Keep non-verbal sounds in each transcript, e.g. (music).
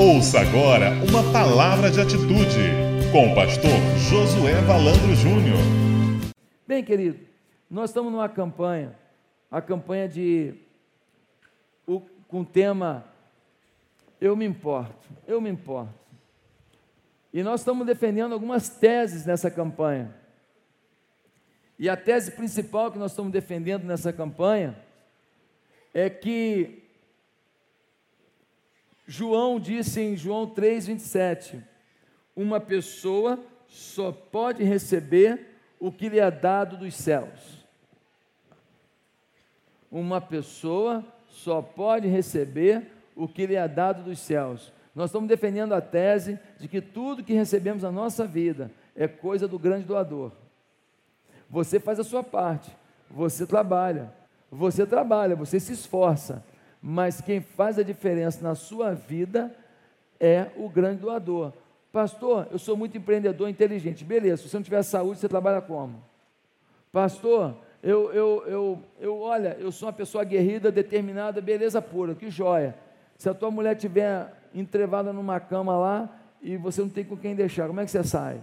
Ouça agora uma palavra de atitude com o pastor Josué Valandro Júnior. Bem, querido, nós estamos numa campanha, a campanha de o, com o tema Eu me importo, eu me importo. E nós estamos defendendo algumas teses nessa campanha. E a tese principal que nós estamos defendendo nessa campanha é que João disse em João 3:27, uma pessoa só pode receber o que lhe é dado dos céus. Uma pessoa só pode receber o que lhe é dado dos céus. Nós estamos defendendo a tese de que tudo que recebemos na nossa vida é coisa do grande doador. Você faz a sua parte, você trabalha, você trabalha, você se esforça, mas quem faz a diferença na sua vida é o grande doador. Pastor, eu sou muito empreendedor inteligente. Beleza, se você não tiver saúde, você trabalha como? Pastor, eu, eu, eu, eu, olha, eu sou uma pessoa aguerrida, determinada, beleza pura, que joia. Se a tua mulher estiver entrevada numa cama lá e você não tem com quem deixar, como é que você sai?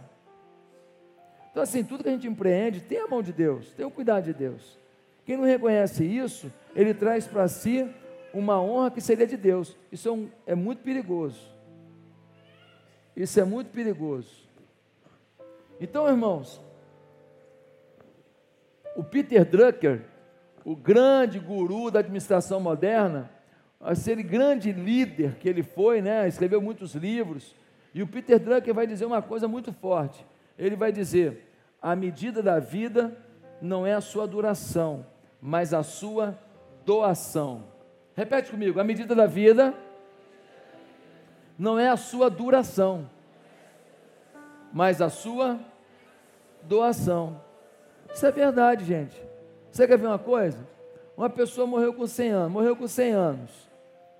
Então, assim, tudo que a gente empreende tem a mão de Deus, tem o cuidado de Deus. Quem não reconhece isso, ele traz para si uma honra que seria de Deus. Isso é, um, é muito perigoso. Isso é muito perigoso. Então, irmãos, o Peter Drucker, o grande guru da administração moderna, aquele grande líder que ele foi, né, escreveu muitos livros, e o Peter Drucker vai dizer uma coisa muito forte. Ele vai dizer: a medida da vida não é a sua duração, mas a sua doação. Repete comigo: a medida da vida não é a sua duração, mas a sua doação. Isso é verdade, gente. Você quer ver uma coisa? Uma pessoa morreu com 100 anos, morreu com 100 anos.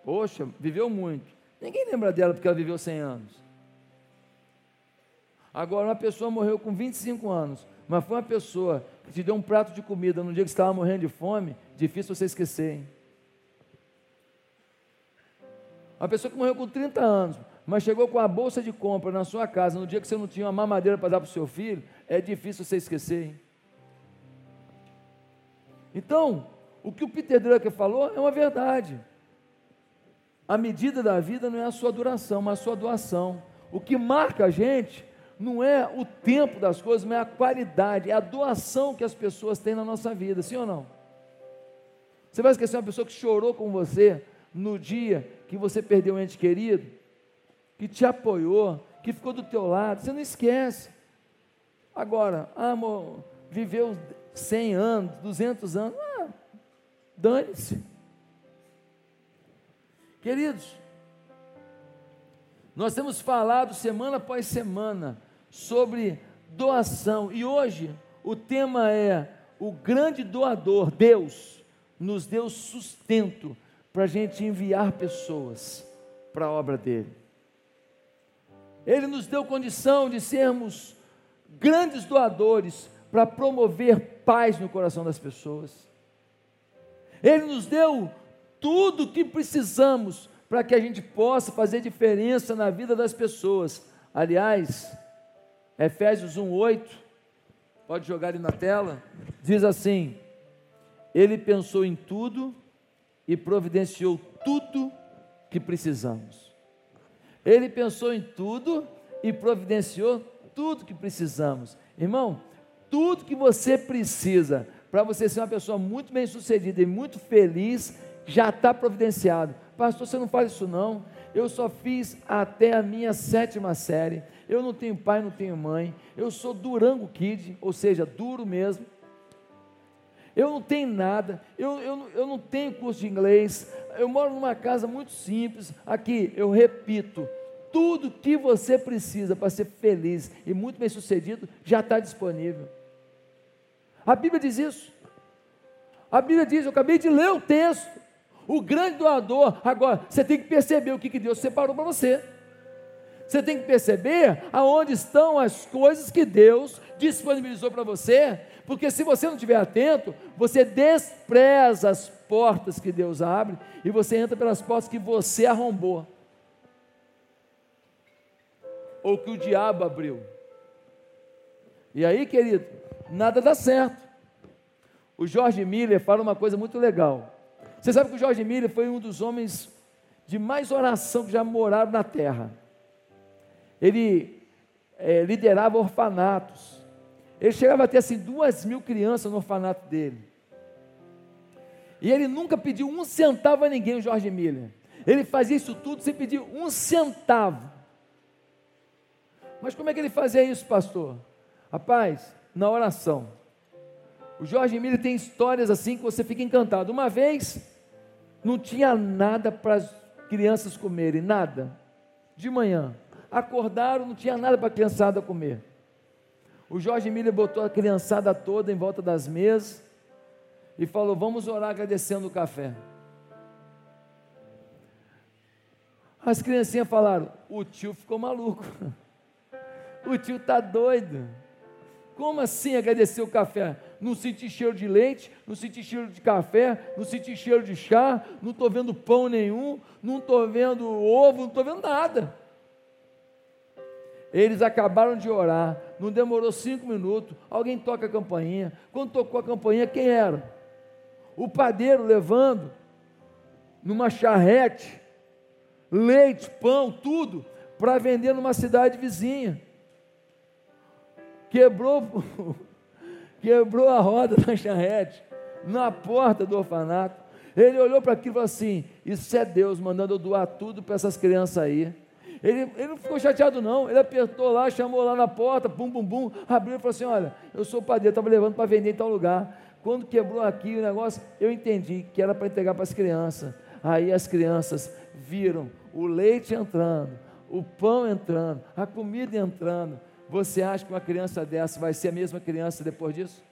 Poxa, viveu muito. Ninguém lembra dela porque ela viveu 100 anos. Agora, uma pessoa morreu com 25 anos, mas foi uma pessoa que te deu um prato de comida no dia que você estava morrendo de fome, difícil você esquecer, hein? Uma pessoa que morreu com 30 anos, mas chegou com a bolsa de compra na sua casa no dia que você não tinha uma mamadeira para dar para o seu filho, é difícil você esquecer. Hein? Então, o que o Peter Drucker falou é uma verdade. A medida da vida não é a sua duração, mas a sua doação. O que marca a gente não é o tempo das coisas, mas é a qualidade, é a doação que as pessoas têm na nossa vida, sim ou não? Você vai esquecer uma pessoa que chorou com você no dia que você perdeu um ente querido, que te apoiou, que ficou do teu lado, você não esquece. Agora, ah, amor, viveu 100 anos, 200 anos, ah, dane-se. Queridos, nós temos falado semana após semana sobre doação e hoje o tema é o grande doador, Deus, nos deu sustento para a gente enviar pessoas para a obra dele. Ele nos deu condição de sermos grandes doadores para promover paz no coração das pessoas. Ele nos deu tudo o que precisamos para que a gente possa fazer diferença na vida das pessoas. Aliás, Efésios 1:8, pode jogar ali na tela, diz assim: Ele pensou em tudo e providenciou tudo que precisamos. Ele pensou em tudo e providenciou tudo que precisamos. Irmão, tudo que você precisa para você ser uma pessoa muito bem sucedida e muito feliz já está providenciado. Pastor, você não faz isso não. Eu só fiz até a minha sétima série. Eu não tenho pai, não tenho mãe. Eu sou Durango Kid, ou seja, duro mesmo eu não tenho nada, eu, eu, eu não tenho curso de inglês, eu moro numa casa muito simples. Aqui, eu repito, tudo que você precisa para ser feliz e muito bem sucedido já está disponível. A Bíblia diz isso. A Bíblia diz, eu acabei de ler o texto. O grande doador, agora, você tem que perceber o que, que Deus separou para você. Você tem que perceber aonde estão as coisas que Deus disponibilizou para você porque se você não estiver atento, você despreza as portas que Deus abre e você entra pelas portas que você arrombou. ou que o diabo abriu. E aí, querido, nada dá certo. O Jorge Miller fala uma coisa muito legal. Você sabe que o Jorge Miller foi um dos homens de mais oração que já moraram na terra. Ele é, liderava orfanatos. Ele chegava a ter assim duas mil crianças no orfanato dele. E ele nunca pediu um centavo a ninguém, o Jorge Miller. Ele fazia isso tudo sem pedir um centavo. Mas como é que ele fazia isso, pastor? Rapaz, na oração. O Jorge Miller tem histórias assim que você fica encantado. Uma vez, não tinha nada para as crianças comerem, nada. De manhã. Acordaram, não tinha nada para a criançada comer. O Jorge Miller botou a criançada toda em volta das mesas e falou: Vamos orar agradecendo o café. As criancinhas falaram: O tio ficou maluco. (laughs) O tio está doido. Como assim agradecer o café? Não senti cheiro de leite, não senti cheiro de café, não senti cheiro de chá, não estou vendo pão nenhum, não estou vendo ovo, não estou vendo nada. Eles acabaram de orar, não demorou cinco minutos, alguém toca a campainha. Quando tocou a campainha, quem era? O padeiro levando numa charrete leite, pão, tudo, para vender numa cidade vizinha. Quebrou, (laughs) quebrou a roda da charrete na porta do orfanato. Ele olhou para aquilo e falou assim: Isso é Deus mandando eu doar tudo para essas crianças aí. Ele, ele não ficou chateado, não. Ele apertou lá, chamou lá na porta, bum, bum, bum, abriu e falou assim: Olha, eu sou padeiro, estava levando para vender em tal lugar. Quando quebrou aqui o negócio, eu entendi que era para entregar para as crianças. Aí as crianças viram o leite entrando, o pão entrando, a comida entrando. Você acha que uma criança dessa vai ser a mesma criança depois disso?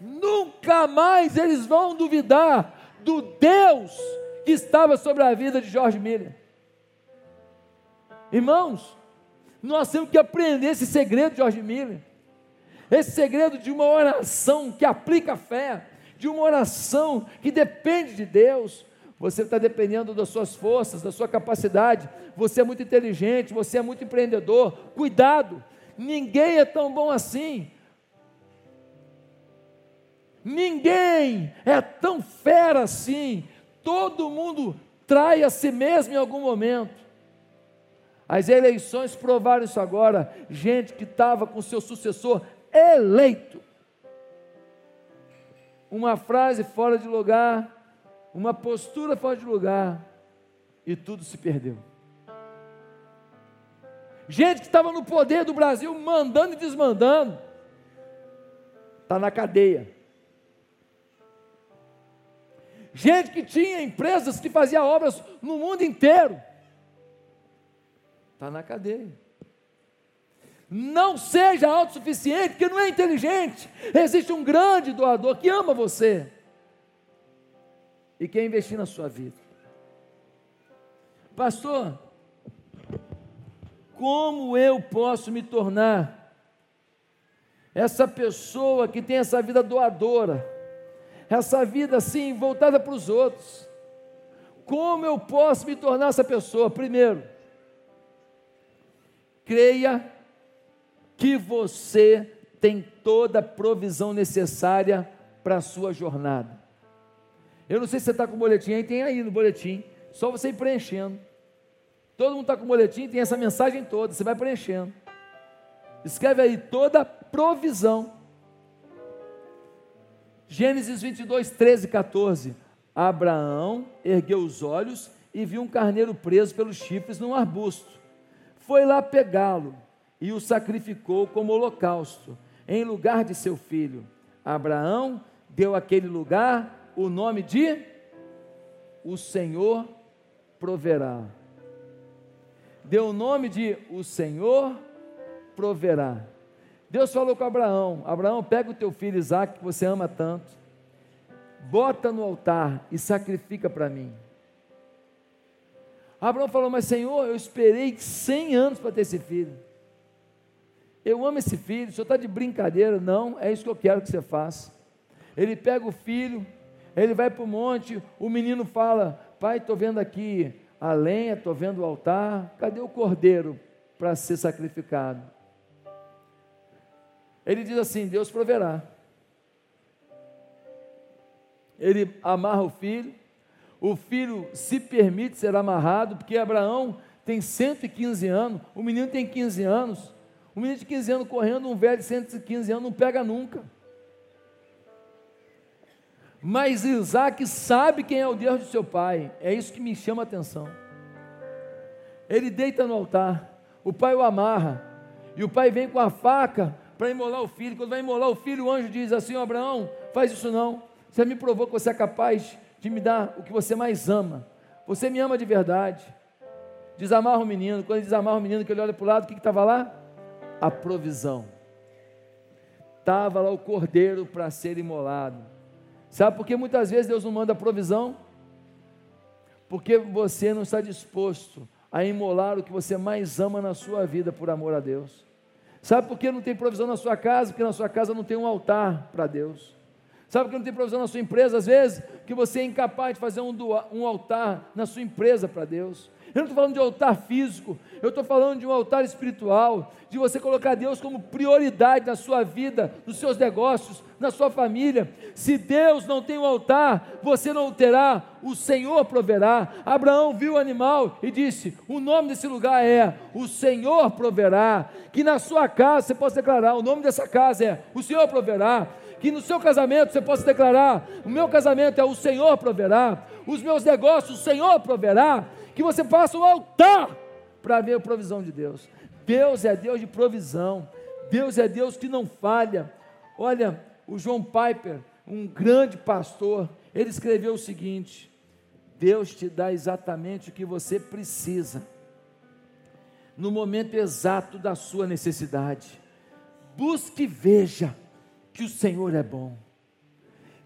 Nunca mais eles vão duvidar do Deus que estava sobre a vida de Jorge Miller. Irmãos, nós temos que aprender esse segredo de Jorge Miller. Esse segredo de uma oração que aplica a fé, de uma oração que depende de Deus, você está dependendo das suas forças, da sua capacidade. Você é muito inteligente, você é muito empreendedor. Cuidado, ninguém é tão bom assim. Ninguém é tão fera assim. Todo mundo trai a si mesmo em algum momento. As eleições provaram isso agora. Gente que estava com seu sucessor eleito. Uma frase fora de lugar uma postura fora de lugar e tudo se perdeu. Gente que estava no poder do Brasil, mandando e desmandando, está na cadeia. Gente que tinha empresas que fazia obras no mundo inteiro, está na cadeia. Não seja autossuficiente, porque não é inteligente. Existe um grande doador que ama você e quer investir na sua vida. Pastor, como eu posso me tornar essa pessoa que tem essa vida doadora, essa vida assim voltada para os outros? Como eu posso me tornar essa pessoa? Primeiro, creia que você tem toda a provisão necessária para a sua jornada. Eu não sei se você está com o boletim aí, tem aí no boletim. Só você ir preenchendo. Todo mundo está com o boletim, tem essa mensagem toda, você vai preenchendo. Escreve aí toda provisão. Gênesis 22, 13 e 14. Abraão ergueu os olhos e viu um carneiro preso pelos chifres num arbusto. Foi lá pegá-lo e o sacrificou como holocausto, em lugar de seu filho. Abraão deu aquele lugar o nome de O Senhor proverá. Deu o nome de O Senhor proverá. Deus falou com Abraão: Abraão, pega o teu filho Isaac, que você ama tanto, bota no altar e sacrifica para mim. Abraão falou: Mas Senhor, eu esperei 100 anos para ter esse filho. Eu amo esse filho, o senhor está de brincadeira? Não, é isso que eu quero que você faça. Ele pega o filho, ele vai para o monte, o menino fala: Pai, estou vendo aqui a lenha, estou vendo o altar, cadê o cordeiro para ser sacrificado? Ele diz assim: Deus proverá. Ele amarra o filho, o filho se permite ser amarrado, porque Abraão tem 115 anos, o menino tem 15 anos, um menino de 15 anos correndo, um velho de 115 anos não pega nunca. Mas Isaac sabe quem é o Deus de seu pai, é isso que me chama a atenção. Ele deita no altar, o pai o amarra, e o pai vem com a faca para imolar o filho. Quando vai imolar o filho, o anjo diz assim: Abraão, faz isso não. Você me provou que você é capaz de me dar o que você mais ama. Você me ama de verdade. Desamarra o menino. Quando ele desamarra o menino, que ele olha para o lado, o que estava lá? A provisão. Estava lá o cordeiro para ser imolado. Sabe por que muitas vezes Deus não manda provisão? Porque você não está disposto a imolar o que você mais ama na sua vida por amor a Deus. Sabe por que não tem provisão na sua casa? Porque na sua casa não tem um altar para Deus. Sabe por que não tem provisão na sua empresa? Às vezes, que você é incapaz de fazer um, um altar na sua empresa para Deus. Eu não estou falando de altar físico, eu estou falando de um altar espiritual, de você colocar Deus como prioridade na sua vida, nos seus negócios, na sua família. Se Deus não tem um altar, você não terá, o Senhor proverá. Abraão viu o animal e disse: O nome desse lugar é O Senhor proverá. Que na sua casa você possa declarar: O nome dessa casa é O Senhor proverá que no seu casamento você possa declarar: o meu casamento é o Senhor proverá, os meus negócios o Senhor proverá, que você faça um altar para ver a provisão de Deus. Deus é Deus de provisão, Deus é Deus que não falha. Olha, o João Piper, um grande pastor, ele escreveu o seguinte: Deus te dá exatamente o que você precisa, no momento exato da sua necessidade. Busque e veja que o Senhor é bom.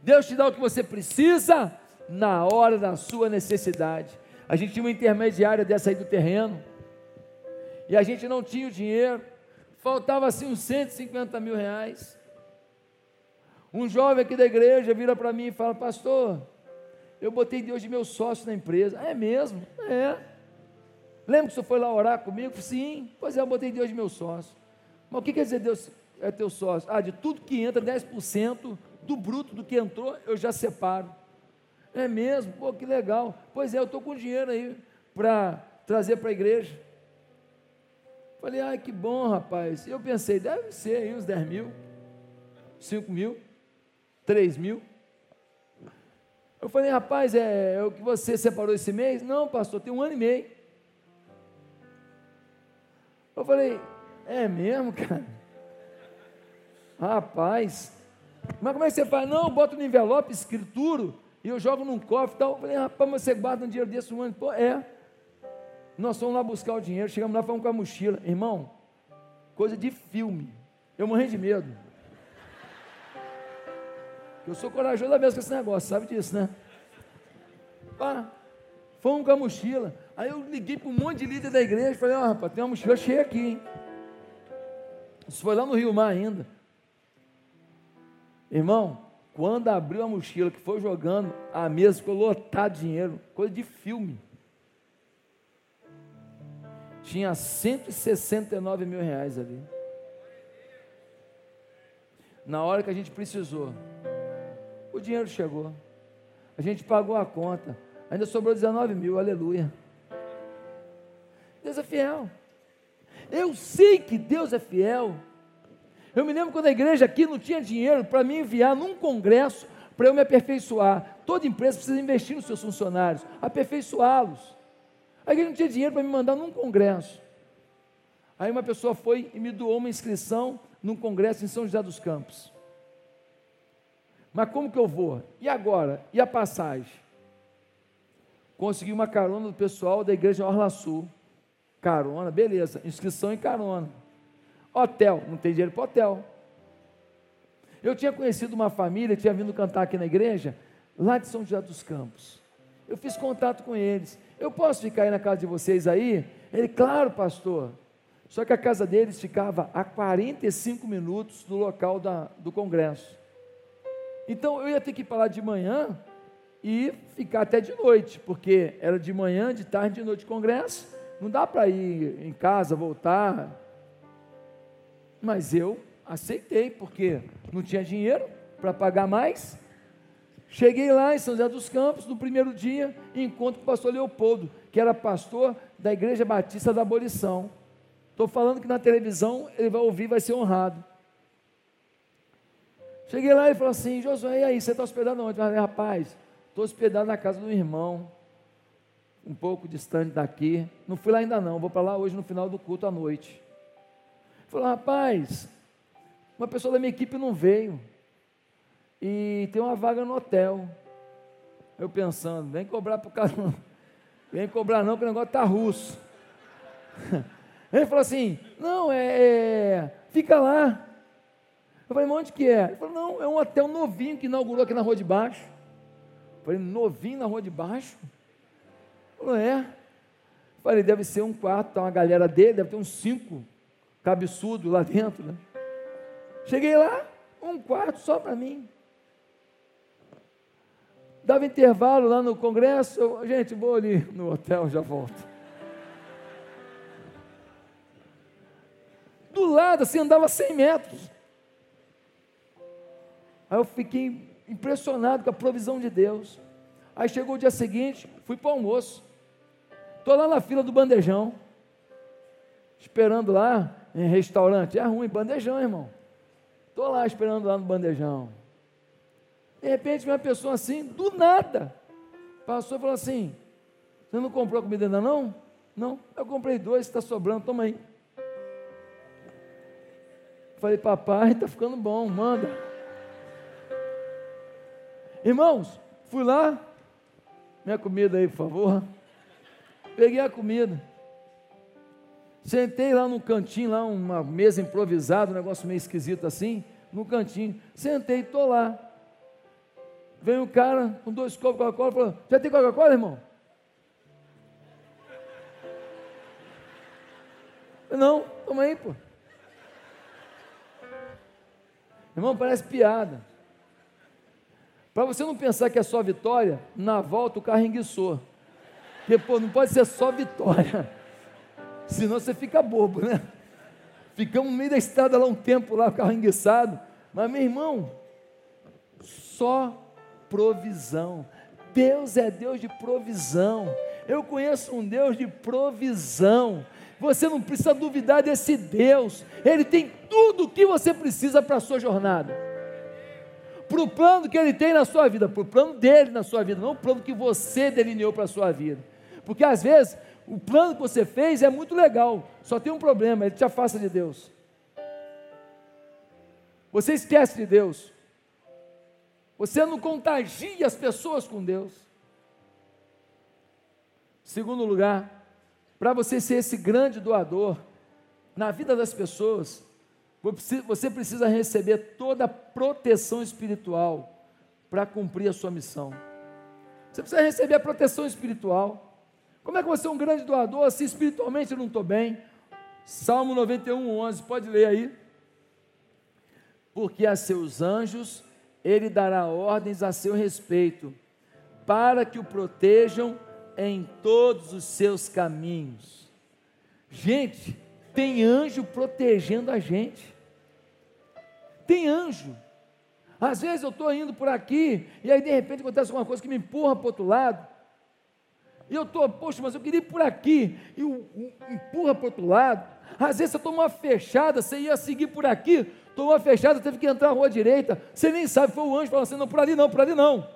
Deus te dá o que você precisa na hora da sua necessidade. A gente tinha uma intermediária dessa aí do terreno. E a gente não tinha o dinheiro. Faltava assim uns 150 mil reais. Um jovem aqui da igreja vira para mim e fala: Pastor, eu botei Deus de meu sócio na empresa. é mesmo? É. Lembra que o senhor foi lá orar comigo? Sim. Pois é, eu botei Deus de meu sócio. Mas o que quer dizer Deus é teu sócio? Ah, de tudo que entra, 10% do bruto do que entrou, eu já separo. É mesmo? Pô, que legal. Pois é, eu estou com dinheiro aí para trazer para a igreja. Falei, ai, que bom, rapaz. Eu pensei, deve ser aí uns 10 mil, 5 mil, 3 mil. Eu falei, rapaz, é, é o que você separou esse mês? Não, pastor, tem um ano e meio. Eu falei, é mesmo, cara? Rapaz, mas como é que você faz? Não, bota no envelope, escrituro e eu jogo num cofre e tal. Eu falei, rapaz, mas você guarda um dinheiro desse um ano? Pô, é. Nós fomos lá buscar o dinheiro, chegamos lá, fomos com a mochila. Irmão, coisa de filme. Eu morri de medo. Eu sou corajoso mesmo com esse negócio, sabe disso, né? Pá, fomos com a mochila. Aí eu liguei para um monte de líder da igreja e falei, ó, oh, rapaz, tem uma mochila cheia aqui, hein? Isso foi lá no Rio Mar ainda. Irmão, quando abriu a mochila, que foi jogando, a mesa ficou lotada de dinheiro, coisa de filme. Tinha 169 mil reais ali. Na hora que a gente precisou, o dinheiro chegou. A gente pagou a conta. Ainda sobrou 19 mil, aleluia. Deus é fiel. Eu sei que Deus é fiel. Eu me lembro quando a igreja aqui não tinha dinheiro para me enviar num congresso para eu me aperfeiçoar. Toda empresa precisa investir nos seus funcionários, aperfeiçoá-los. A igreja não tinha dinheiro para me mandar num congresso. Aí uma pessoa foi e me doou uma inscrição num congresso em São José dos Campos. Mas como que eu vou? E agora? E a passagem? Consegui uma carona do pessoal da igreja Orla Sul. Carona, beleza, inscrição e carona. Hotel, não tem dinheiro para hotel. Eu tinha conhecido uma família, tinha vindo cantar aqui na igreja, lá de São José dos Campos. Eu fiz contato com eles. Eu posso ficar aí na casa de vocês aí? Ele, claro, pastor. Só que a casa deles ficava a 45 minutos do local da, do congresso. Então eu ia ter que ir para lá de manhã e ficar até de noite, porque era de manhã, de tarde, de noite congresso. Não dá para ir em casa, voltar. Mas eu aceitei, porque não tinha dinheiro para pagar mais. Cheguei lá em São José dos Campos, no primeiro dia, encontro com o pastor Leopoldo, que era pastor da Igreja Batista da Abolição. Estou falando que na televisão ele vai ouvir, vai ser honrado. Cheguei lá e falou assim: Josué, e aí, você está hospedado onde? Eu falei, rapaz, estou hospedado na casa do irmão, um pouco distante daqui. Não fui lá ainda não, vou para lá hoje no final do culto à noite. Falou, rapaz, uma pessoa da minha equipe não veio. E tem uma vaga no hotel. Eu pensando, vem cobrar para o cara. Não. Vem cobrar não, porque o negócio está russo. (laughs) Ele falou assim: não, é, é, Fica lá. Eu falei, mas onde que é? Ele falou, não, é um hotel novinho que inaugurou aqui na rua de baixo. Eu falei, novinho na rua de baixo? Ele falou, é. Eu falei, deve ser um quarto, tá uma galera dele, deve ter uns cinco cabeçudos lá dentro, né? Cheguei lá, um quarto só para mim. Dava intervalo lá no congresso, eu, gente, vou ali no hotel, já volto. Do lado, assim, andava 100 metros. Aí eu fiquei impressionado com a provisão de Deus. Aí chegou o dia seguinte, fui para o almoço. Estou lá na fila do bandejão. Esperando lá em restaurante. É ruim, bandejão, irmão. Estou lá esperando lá no bandejão. De repente, uma pessoa assim, do nada, passou e falou assim: Você não comprou comida ainda não? Não, eu comprei dois, está sobrando, toma aí. Falei, papai, está ficando bom, manda. Irmãos, fui lá, minha comida aí, por favor. Peguei a comida. Sentei lá no cantinho, lá uma mesa improvisada, um negócio meio esquisito assim, no cantinho. Sentei, estou lá. Vem um cara com dois copos de Coca-Cola e falou: Já tem Coca-Cola, irmão? Não, toma aí, pô. Irmão, parece piada. Para você não pensar que é só vitória, na volta o carro enguiçou. Porque, pô, não pode ser só vitória. Senão você fica bobo, né? Ficamos no meio da estrada lá um tempo, lá, o carro enguiçado. Mas, meu irmão, só provisão. Deus é Deus de provisão. Eu conheço um Deus de provisão. Você não precisa duvidar desse Deus. Ele tem tudo o que você precisa para a sua jornada. Para o plano que ele tem na sua vida, para o plano dele na sua vida, não o plano que você delineou para a sua vida. Porque às vezes o plano que você fez é muito legal, só tem um problema, ele te afasta de Deus. Você esquece de Deus. Você não contagia as pessoas com Deus. Segundo lugar, para você ser esse grande doador na vida das pessoas, você precisa receber toda a proteção espiritual para cumprir a sua missão. Você precisa receber a proteção espiritual. Como é que você é um grande doador se espiritualmente eu não estou bem? Salmo 91, 11, pode ler aí. Porque a seus anjos ele dará ordens a seu respeito, para que o protejam em todos os seus caminhos. Gente, tem anjo protegendo a gente. Tem anjo. Às vezes eu estou indo por aqui, e aí de repente acontece alguma coisa que me empurra para o outro lado. E eu estou, poxa, mas eu queria ir por aqui, e o, empurra para o outro lado. Às vezes você toma uma fechada, você ia seguir por aqui, tomou uma fechada, teve que entrar na rua direita, você nem sabe, foi o anjo falando assim, não, por ali não, por ali não.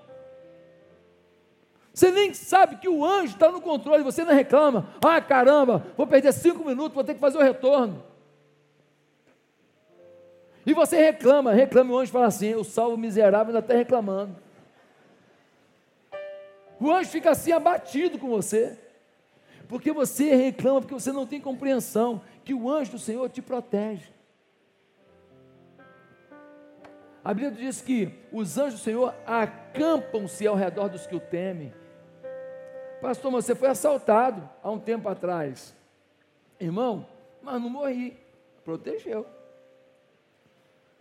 Você nem sabe que o anjo está no controle, você não reclama, ah caramba, vou perder cinco minutos, vou ter que fazer o retorno. E você reclama, reclama, o anjo fala assim, eu salvo miserável ainda está reclamando. O anjo fica assim abatido com você, porque você reclama, porque você não tem compreensão que o anjo do Senhor te protege. A Bíblia diz que os anjos do Senhor acampam-se ao redor dos que o temem. Pastor, você foi assaltado há um tempo atrás. Irmão, mas não morri. Protegeu.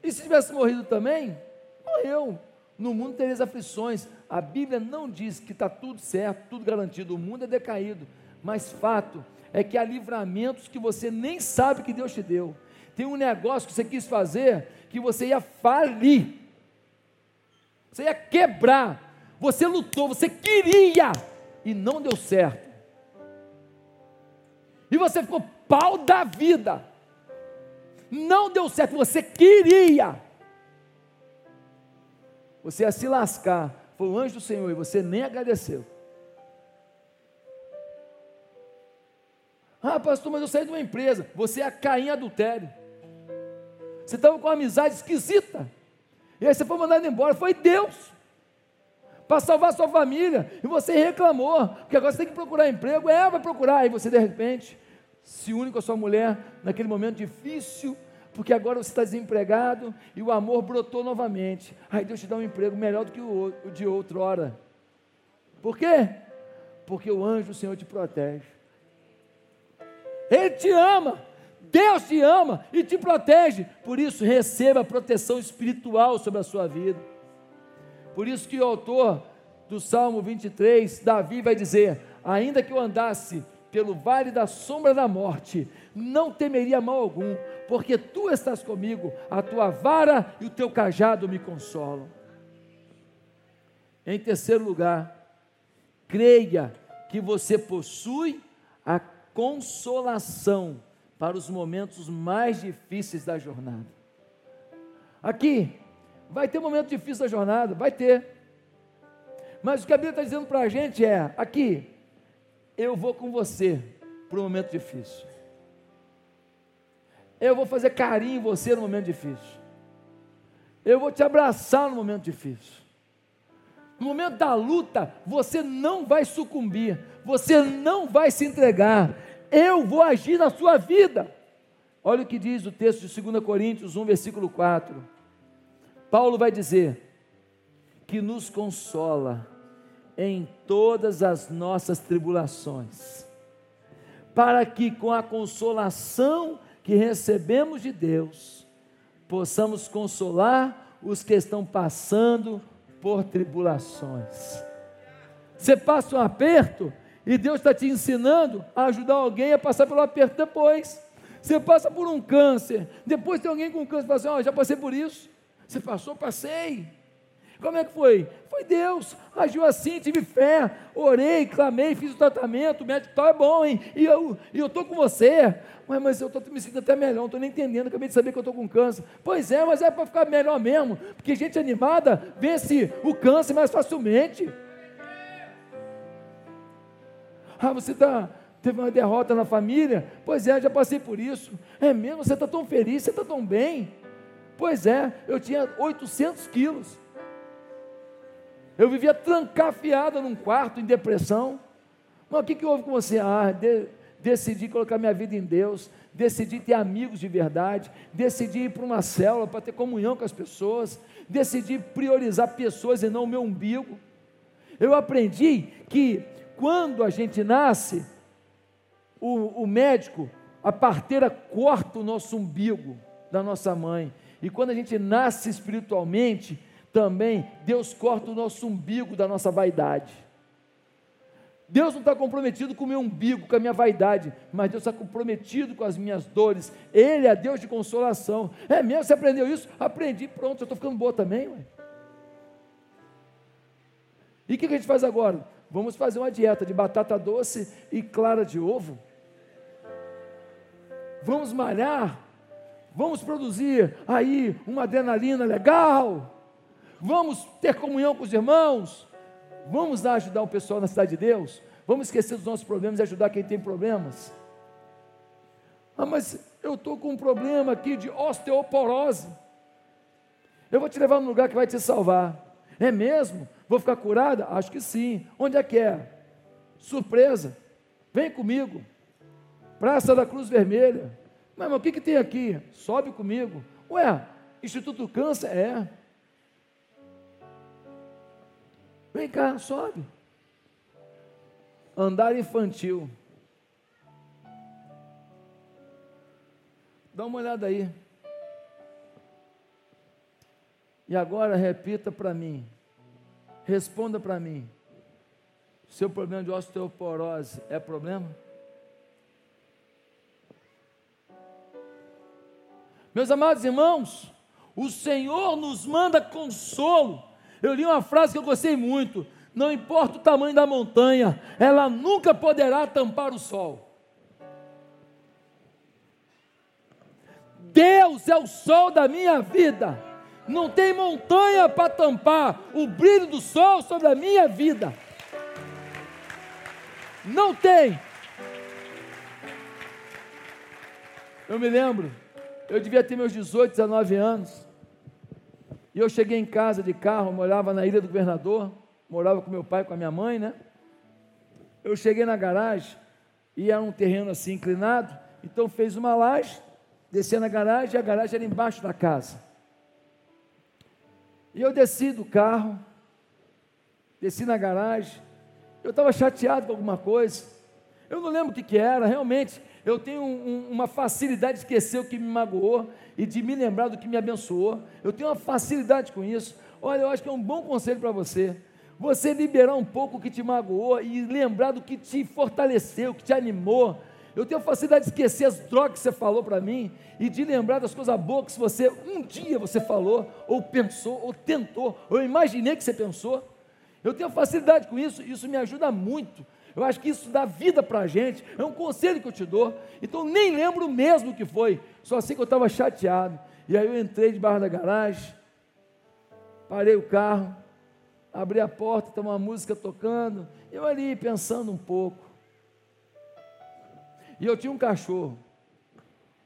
E se tivesse morrido também, morreu. No mundo tereis aflições, A Bíblia não diz que está tudo certo, tudo garantido, o mundo é decaído, mas fato é que há livramentos que você nem sabe que Deus te deu. Tem um negócio que você quis fazer que você ia falir, você ia quebrar, você lutou, você queria e não deu certo. E você ficou pau da vida. Não deu certo, você queria. Você ia se lascar. Foi o anjo do Senhor e você nem agradeceu. Ah, pastor, mas eu saí de uma empresa. Você ia cair em adultério. Você estava com uma amizade esquisita. E aí você foi mandado embora. Foi Deus. Para salvar sua família. E você reclamou. Porque agora você tem que procurar emprego. É, vai procurar. E você de repente se une com a sua mulher naquele momento difícil. Porque agora você está desempregado e o amor brotou novamente. Aí Deus te dá um emprego melhor do que o, de outrora. Por quê? Porque o anjo do Senhor te protege. Ele te ama. Deus te ama e te protege. Por isso, receba a proteção espiritual sobre a sua vida. Por isso que o autor do Salmo 23, Davi vai dizer: Ainda que eu andasse pelo vale da sombra da morte, não temeria mal algum, porque tu estás comigo, a tua vara e o teu cajado me consolam. Em terceiro lugar, creia que você possui a consolação para os momentos mais difíceis da jornada. Aqui, vai ter momento difícil da jornada, vai ter. Mas o que a Bíblia está dizendo para a gente é: aqui, eu vou com você para um momento difícil. Eu vou fazer carinho em você no momento difícil. Eu vou te abraçar no momento difícil. No momento da luta, você não vai sucumbir, você não vai se entregar, eu vou agir na sua vida. Olha o que diz o texto de 2 Coríntios 1, versículo 4. Paulo vai dizer que nos consola em todas as nossas tribulações, para que com a consolação que recebemos de Deus, possamos consolar os que estão passando por tribulações. Você passa um aperto, e Deus está te ensinando a ajudar alguém a passar pelo aperto depois. Você passa por um câncer, depois tem alguém com câncer e fala assim: oh, já passei por isso. Você passou, passei. Como é que foi? Foi Deus, agiu assim, tive fé, orei, clamei, fiz o tratamento, o médico tal é bom, hein? E eu estou com você. Mas, mas eu estou me sentindo até melhor, não estou nem entendendo, acabei de saber que eu estou com câncer. Pois é, mas é para ficar melhor mesmo, porque gente animada vence o câncer mais facilmente. Ah, você tá, teve uma derrota na família? Pois é, já passei por isso. É mesmo? Você está tão feliz, você está tão bem. Pois é, eu tinha 800 quilos. Eu vivia trancafiada num quarto, em depressão. Mas o que, que houve com você? Ah, de, decidi colocar minha vida em Deus, decidi ter amigos de verdade, decidi ir para uma célula para ter comunhão com as pessoas, decidi priorizar pessoas e não o meu umbigo. Eu aprendi que quando a gente nasce, o, o médico, a parteira corta o nosso umbigo da nossa mãe. E quando a gente nasce espiritualmente, também Deus corta o nosso umbigo da nossa vaidade. Deus não está comprometido com o meu umbigo, com a minha vaidade, mas Deus está comprometido com as minhas dores. Ele é Deus de consolação. É mesmo? Você aprendeu isso? Aprendi, pronto, eu estou ficando boa também. Ué. E o que a gente faz agora? Vamos fazer uma dieta de batata doce e clara de ovo. Vamos malhar. Vamos produzir aí uma adrenalina legal. Vamos ter comunhão com os irmãos. Vamos lá ajudar o pessoal na cidade de Deus. Vamos esquecer dos nossos problemas e ajudar quem tem problemas. Ah, mas eu estou com um problema aqui de osteoporose. Eu vou te levar num lugar que vai te salvar. É mesmo? Vou ficar curada? Acho que sim. Onde é que é? Surpresa. Vem comigo. Praça da Cruz Vermelha. Mas, mas o que, que tem aqui? Sobe comigo. Ué, Instituto Câncer? É. Vem cá, sobe. Andar infantil. Dá uma olhada aí. E agora repita para mim. Responda para mim. Seu problema de osteoporose é problema? Meus amados irmãos, o Senhor nos manda consolo. Eu li uma frase que eu gostei muito: não importa o tamanho da montanha, ela nunca poderá tampar o sol. Deus é o sol da minha vida. Não tem montanha para tampar o brilho do sol sobre a minha vida. Não tem. Eu me lembro, eu devia ter meus 18, 19 anos. E eu cheguei em casa de carro, morava na Ilha do Governador, morava com meu pai, com a minha mãe, né? Eu cheguei na garagem e era um terreno assim inclinado, então fez uma laje, descia na garagem e a garagem era embaixo da casa. E eu desci do carro, desci na garagem, eu estava chateado com alguma coisa, eu não lembro o que, que era, realmente, eu tenho um, uma facilidade de esquecer o que me magoou e de me lembrar do que me abençoou, eu tenho uma facilidade com isso. Olha, eu acho que é um bom conselho para você. Você liberar um pouco o que te magoou e lembrar do que te fortaleceu, que te animou. Eu tenho facilidade de esquecer as drogas que você falou para mim e de lembrar das coisas boas que você um dia você falou, ou pensou, ou tentou, ou imaginei que você pensou. Eu tenho facilidade com isso, isso me ajuda muito. Eu acho que isso dá vida para a gente, é um conselho que eu te dou. Então nem lembro mesmo o que foi, só assim que eu estava chateado. E aí eu entrei debaixo da garagem, parei o carro, abri a porta, tem uma música tocando, eu ali pensando um pouco. E eu tinha um cachorro,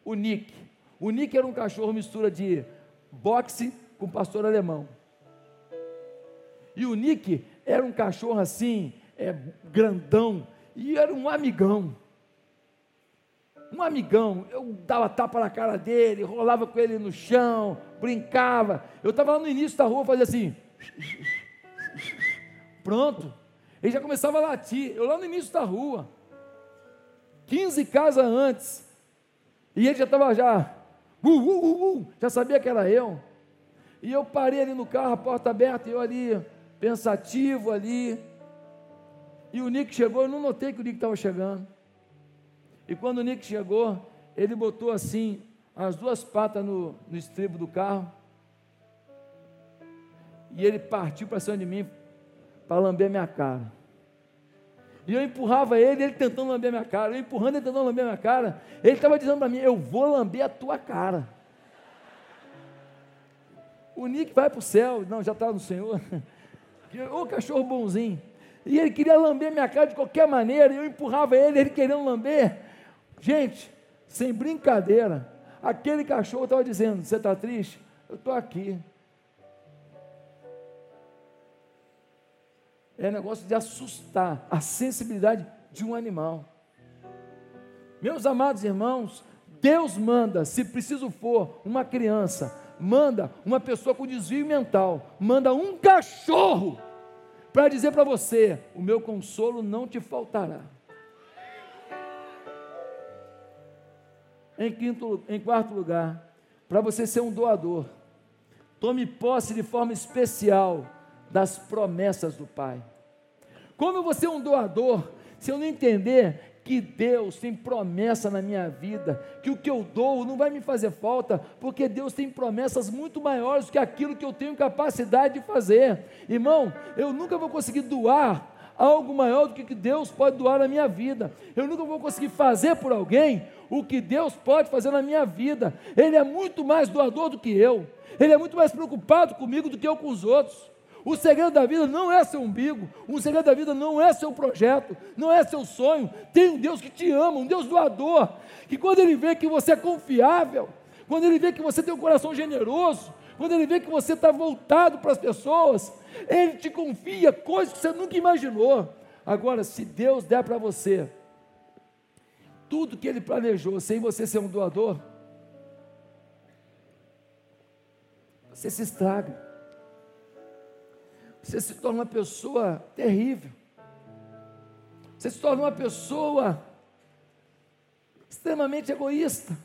o Nick. O Nick era um cachorro mistura de boxe com pastor alemão. E o Nick era um cachorro assim, é, grandão, e era um amigão. Um amigão, eu dava tapa na cara dele, rolava com ele no chão, brincava. Eu estava lá no início da rua, fazia assim. Pronto. Ele já começava a latir. Eu lá no início da rua. 15 casas antes. E ele já estava já. Uh, uh, uh, uh, já sabia que era eu. E eu parei ali no carro, a porta aberta, e eu ali, pensativo ali. E o Nick chegou, eu não notei que o Nick estava chegando. E quando o Nick chegou, ele botou assim, as duas patas no, no estribo do carro. E ele partiu para cima de mim, para lamber minha cara. E eu empurrava ele, ele tentando lamber minha cara, eu empurrando ele tentando lamber minha cara. Ele estava dizendo para mim: Eu vou lamber a tua cara. O Nick vai para o céu, não, já está no Senhor. (laughs) Ô cachorro bonzinho. E ele queria lamber minha cara de qualquer maneira, eu empurrava ele, ele querendo lamber. Gente, sem brincadeira, aquele cachorro estava dizendo: Você está triste? Eu estou aqui. é negócio de assustar a sensibilidade de um animal. Meus amados irmãos, Deus manda, se preciso for, uma criança, manda uma pessoa com desvio mental, manda um cachorro para dizer para você: o meu consolo não te faltará. Em, quinto, em quarto lugar, para você ser um doador, tome posse de forma especial das promessas do Pai. Como vou ser um doador se eu não entender que Deus tem promessa na minha vida, que o que eu dou não vai me fazer falta, porque Deus tem promessas muito maiores do que aquilo que eu tenho capacidade de fazer. Irmão, eu nunca vou conseguir doar algo maior do que Deus pode doar na minha vida. Eu nunca vou conseguir fazer por alguém o que Deus pode fazer na minha vida. Ele é muito mais doador do que eu. Ele é muito mais preocupado comigo do que eu com os outros. O segredo da vida não é seu umbigo, o segredo da vida não é seu projeto, não é seu sonho. Tem um Deus que te ama, um Deus doador, que quando Ele vê que você é confiável, quando Ele vê que você tem um coração generoso, quando Ele vê que você está voltado para as pessoas, Ele te confia coisas que você nunca imaginou. Agora, se Deus der para você tudo que Ele planejou, sem você ser um doador, você se estraga você se torna uma pessoa terrível. Você se torna uma pessoa extremamente egoísta.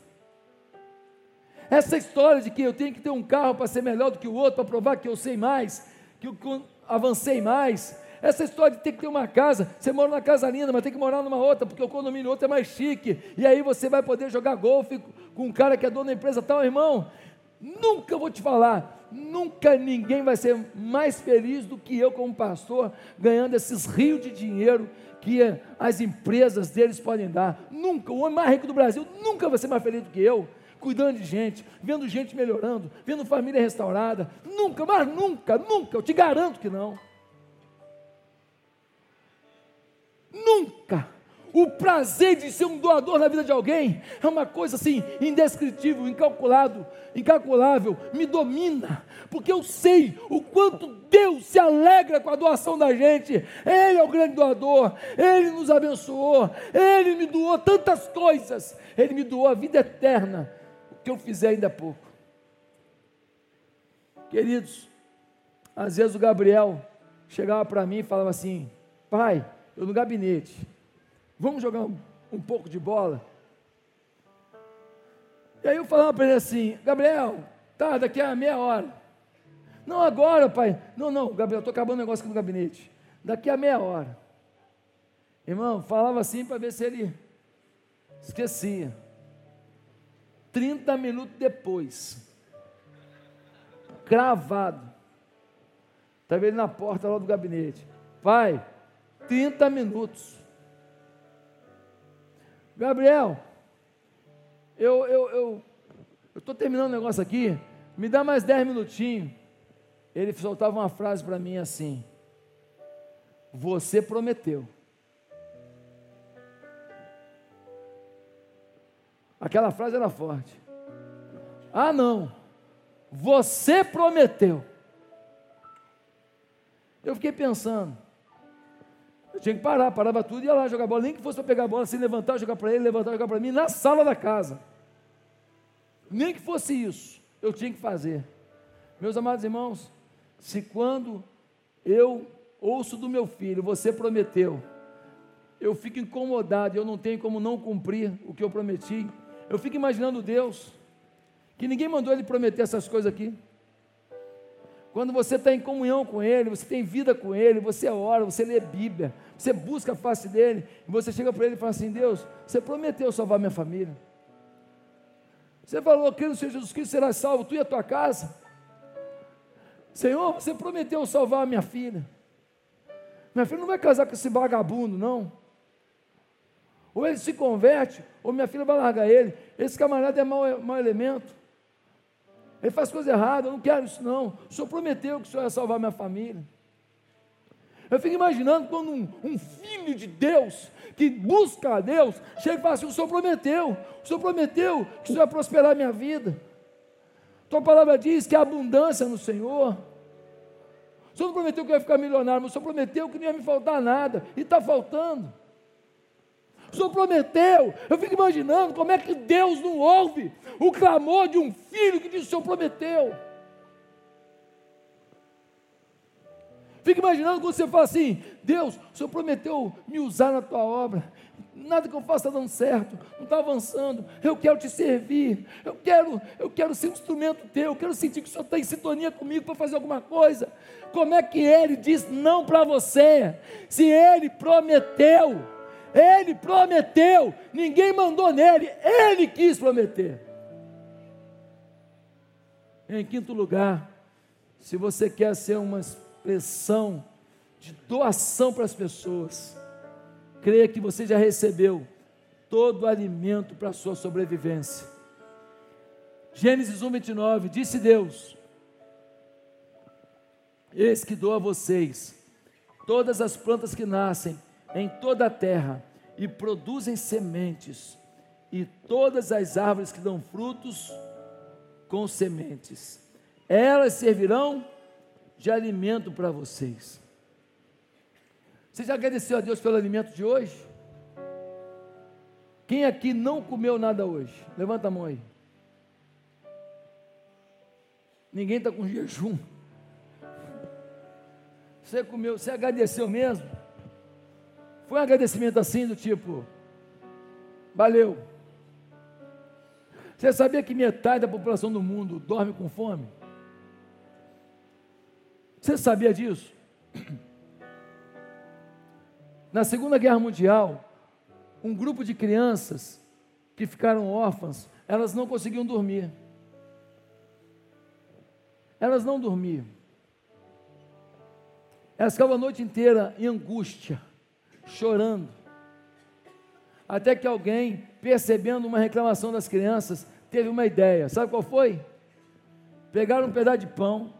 Essa história de que eu tenho que ter um carro para ser melhor do que o outro, para provar que eu sei mais, que eu, avancei mais. Essa história de ter que ter uma casa, você mora numa casa linda, mas tem que morar numa outra, porque o condomínio outro é mais chique. E aí você vai poder jogar golfe com um cara que é dono da empresa tal, irmão. Nunca vou te falar, nunca ninguém vai ser mais feliz do que eu como pastor, ganhando esses rios de dinheiro que as empresas deles podem dar. Nunca, o homem mais rico do Brasil nunca vai ser mais feliz do que eu, cuidando de gente, vendo gente melhorando, vendo família restaurada. Nunca, mas nunca, nunca, eu te garanto que não. Nunca. O prazer de ser um doador na vida de alguém é uma coisa assim indescritível, incalculado, incalculável, me domina, porque eu sei o quanto Deus se alegra com a doação da gente. Ele é o grande doador, ele nos abençoou, ele me doou tantas coisas, ele me doou a vida eterna, o que eu fizer ainda há pouco. Queridos, às vezes o Gabriel chegava para mim e falava assim: Pai, eu no gabinete, vamos jogar um, um pouco de bola? E aí eu falava para ele assim, Gabriel, tá, daqui a meia hora. Não agora, pai. Não, não, Gabriel, estou acabando o negócio aqui no gabinete. Daqui a meia hora. Irmão, falava assim para ver se ele esquecia. 30 minutos depois, cravado, estava ele na porta lá do gabinete. Pai, 30 minutos. Gabriel, eu eu eu estou terminando o negócio aqui, me dá mais 10 minutinhos. Ele soltava uma frase para mim assim: Você prometeu. Aquela frase era forte. Ah, não. Você prometeu. Eu fiquei pensando. Tinha que parar, parava tudo e ia lá jogar bola. Nem que fosse para pegar a bola, se levantar, jogar para ele, levantar, jogar para mim, na sala da casa. Nem que fosse isso, eu tinha que fazer. Meus amados irmãos, se quando eu ouço do meu filho, você prometeu, eu fico incomodado, eu não tenho como não cumprir o que eu prometi. Eu fico imaginando Deus, que ninguém mandou ele prometer essas coisas aqui. Quando você está em comunhão com Ele, você tem vida com Ele, você ora, você lê Bíblia, você busca a face dEle, e você chega para Ele e fala assim: Deus, você prometeu salvar minha família. Você falou que no Senhor Jesus Cristo será salvo, tu e a tua casa. Senhor, você prometeu salvar a minha filha. Minha filha não vai casar com esse vagabundo, não. Ou ele se converte, ou minha filha vai largar ele. Esse camarada é mau, mau elemento. Ele faz coisa errada, eu não quero isso não. O Senhor prometeu que o Senhor ia salvar minha família. Eu fico imaginando quando um, um, filho de Deus, que busca a Deus, chega e fala assim: o Senhor prometeu, o Senhor prometeu que o Senhor ia prosperar minha vida. Tua palavra diz que há abundância no Senhor. O Senhor não prometeu que eu ia ficar milionário, mas o Senhor prometeu que não ia me faltar nada, e está faltando. O Senhor prometeu. Eu fico imaginando como é que Deus não ouve o clamor de um filho que diz: O Senhor prometeu. Fico imaginando quando você fala assim: Deus, o Senhor prometeu me usar na tua obra. Nada que eu faça está dando certo, não está avançando. Eu quero te servir. Eu quero, eu quero ser um instrumento teu. Eu quero sentir que o Senhor está em sintonia comigo para fazer alguma coisa. Como é que Ele diz não para você? Se Ele prometeu. Ele prometeu, ninguém mandou nele, ele quis prometer. Em quinto lugar, se você quer ser uma expressão de doação para as pessoas, creia que você já recebeu todo o alimento para a sua sobrevivência. Gênesis 1, 29, disse Deus: Eis que dou a vocês todas as plantas que nascem em toda a terra e produzem sementes, e todas as árvores que dão frutos com sementes. Elas servirão de alimento para vocês. Você já agradeceu a Deus pelo alimento de hoje? Quem aqui não comeu nada hoje? Levanta a mão aí. Ninguém está com jejum. Você comeu, você agradeceu mesmo? Foi um agradecimento assim, do tipo: valeu. Você sabia que metade da população do mundo dorme com fome? Você sabia disso? (clears throat) Na Segunda Guerra Mundial, um grupo de crianças que ficaram órfãs, elas não conseguiam dormir. Elas não dormiam. Elas ficavam a noite inteira em angústia, chorando. Até que alguém, percebendo uma reclamação das crianças, teve uma ideia. Sabe qual foi? Pegaram um pedaço de pão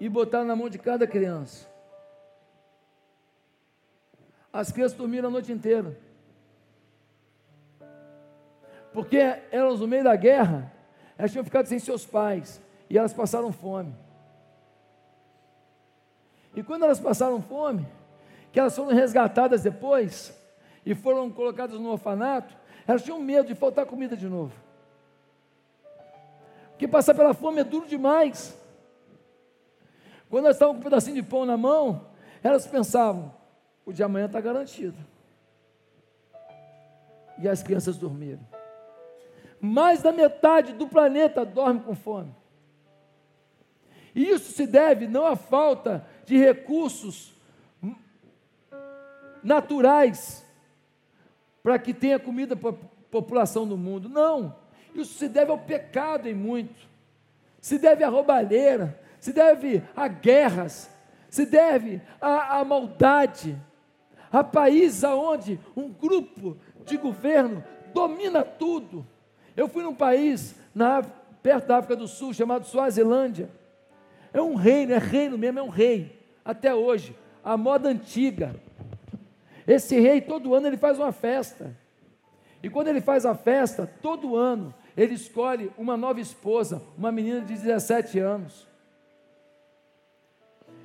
e botaram na mão de cada criança. As crianças dormiram a noite inteira. Porque elas, no meio da guerra, elas tinham ficado sem seus pais e elas passaram fome. E quando elas passaram fome, que elas foram resgatadas depois e foram colocadas no orfanato, elas tinham medo de faltar comida de novo. Porque passar pela fome é duro demais. Quando elas estavam com um pedacinho de pão na mão, elas pensavam: o de amanhã está garantido. E as crianças dormiram. Mais da metade do planeta dorme com fome. E isso se deve não à falta de recursos naturais para que tenha comida para a população do mundo. Não. Isso se deve ao pecado em muito. Se deve à roubalheira, se deve a guerras, se deve à, à maldade, a países onde um grupo de governo domina tudo. Eu fui num país na, perto da África do Sul chamado Suazilândia. É um reino, é reino mesmo, é um rei. Até hoje, a moda antiga. Esse rei todo ano ele faz uma festa. E quando ele faz a festa, todo ano ele escolhe uma nova esposa, uma menina de 17 anos.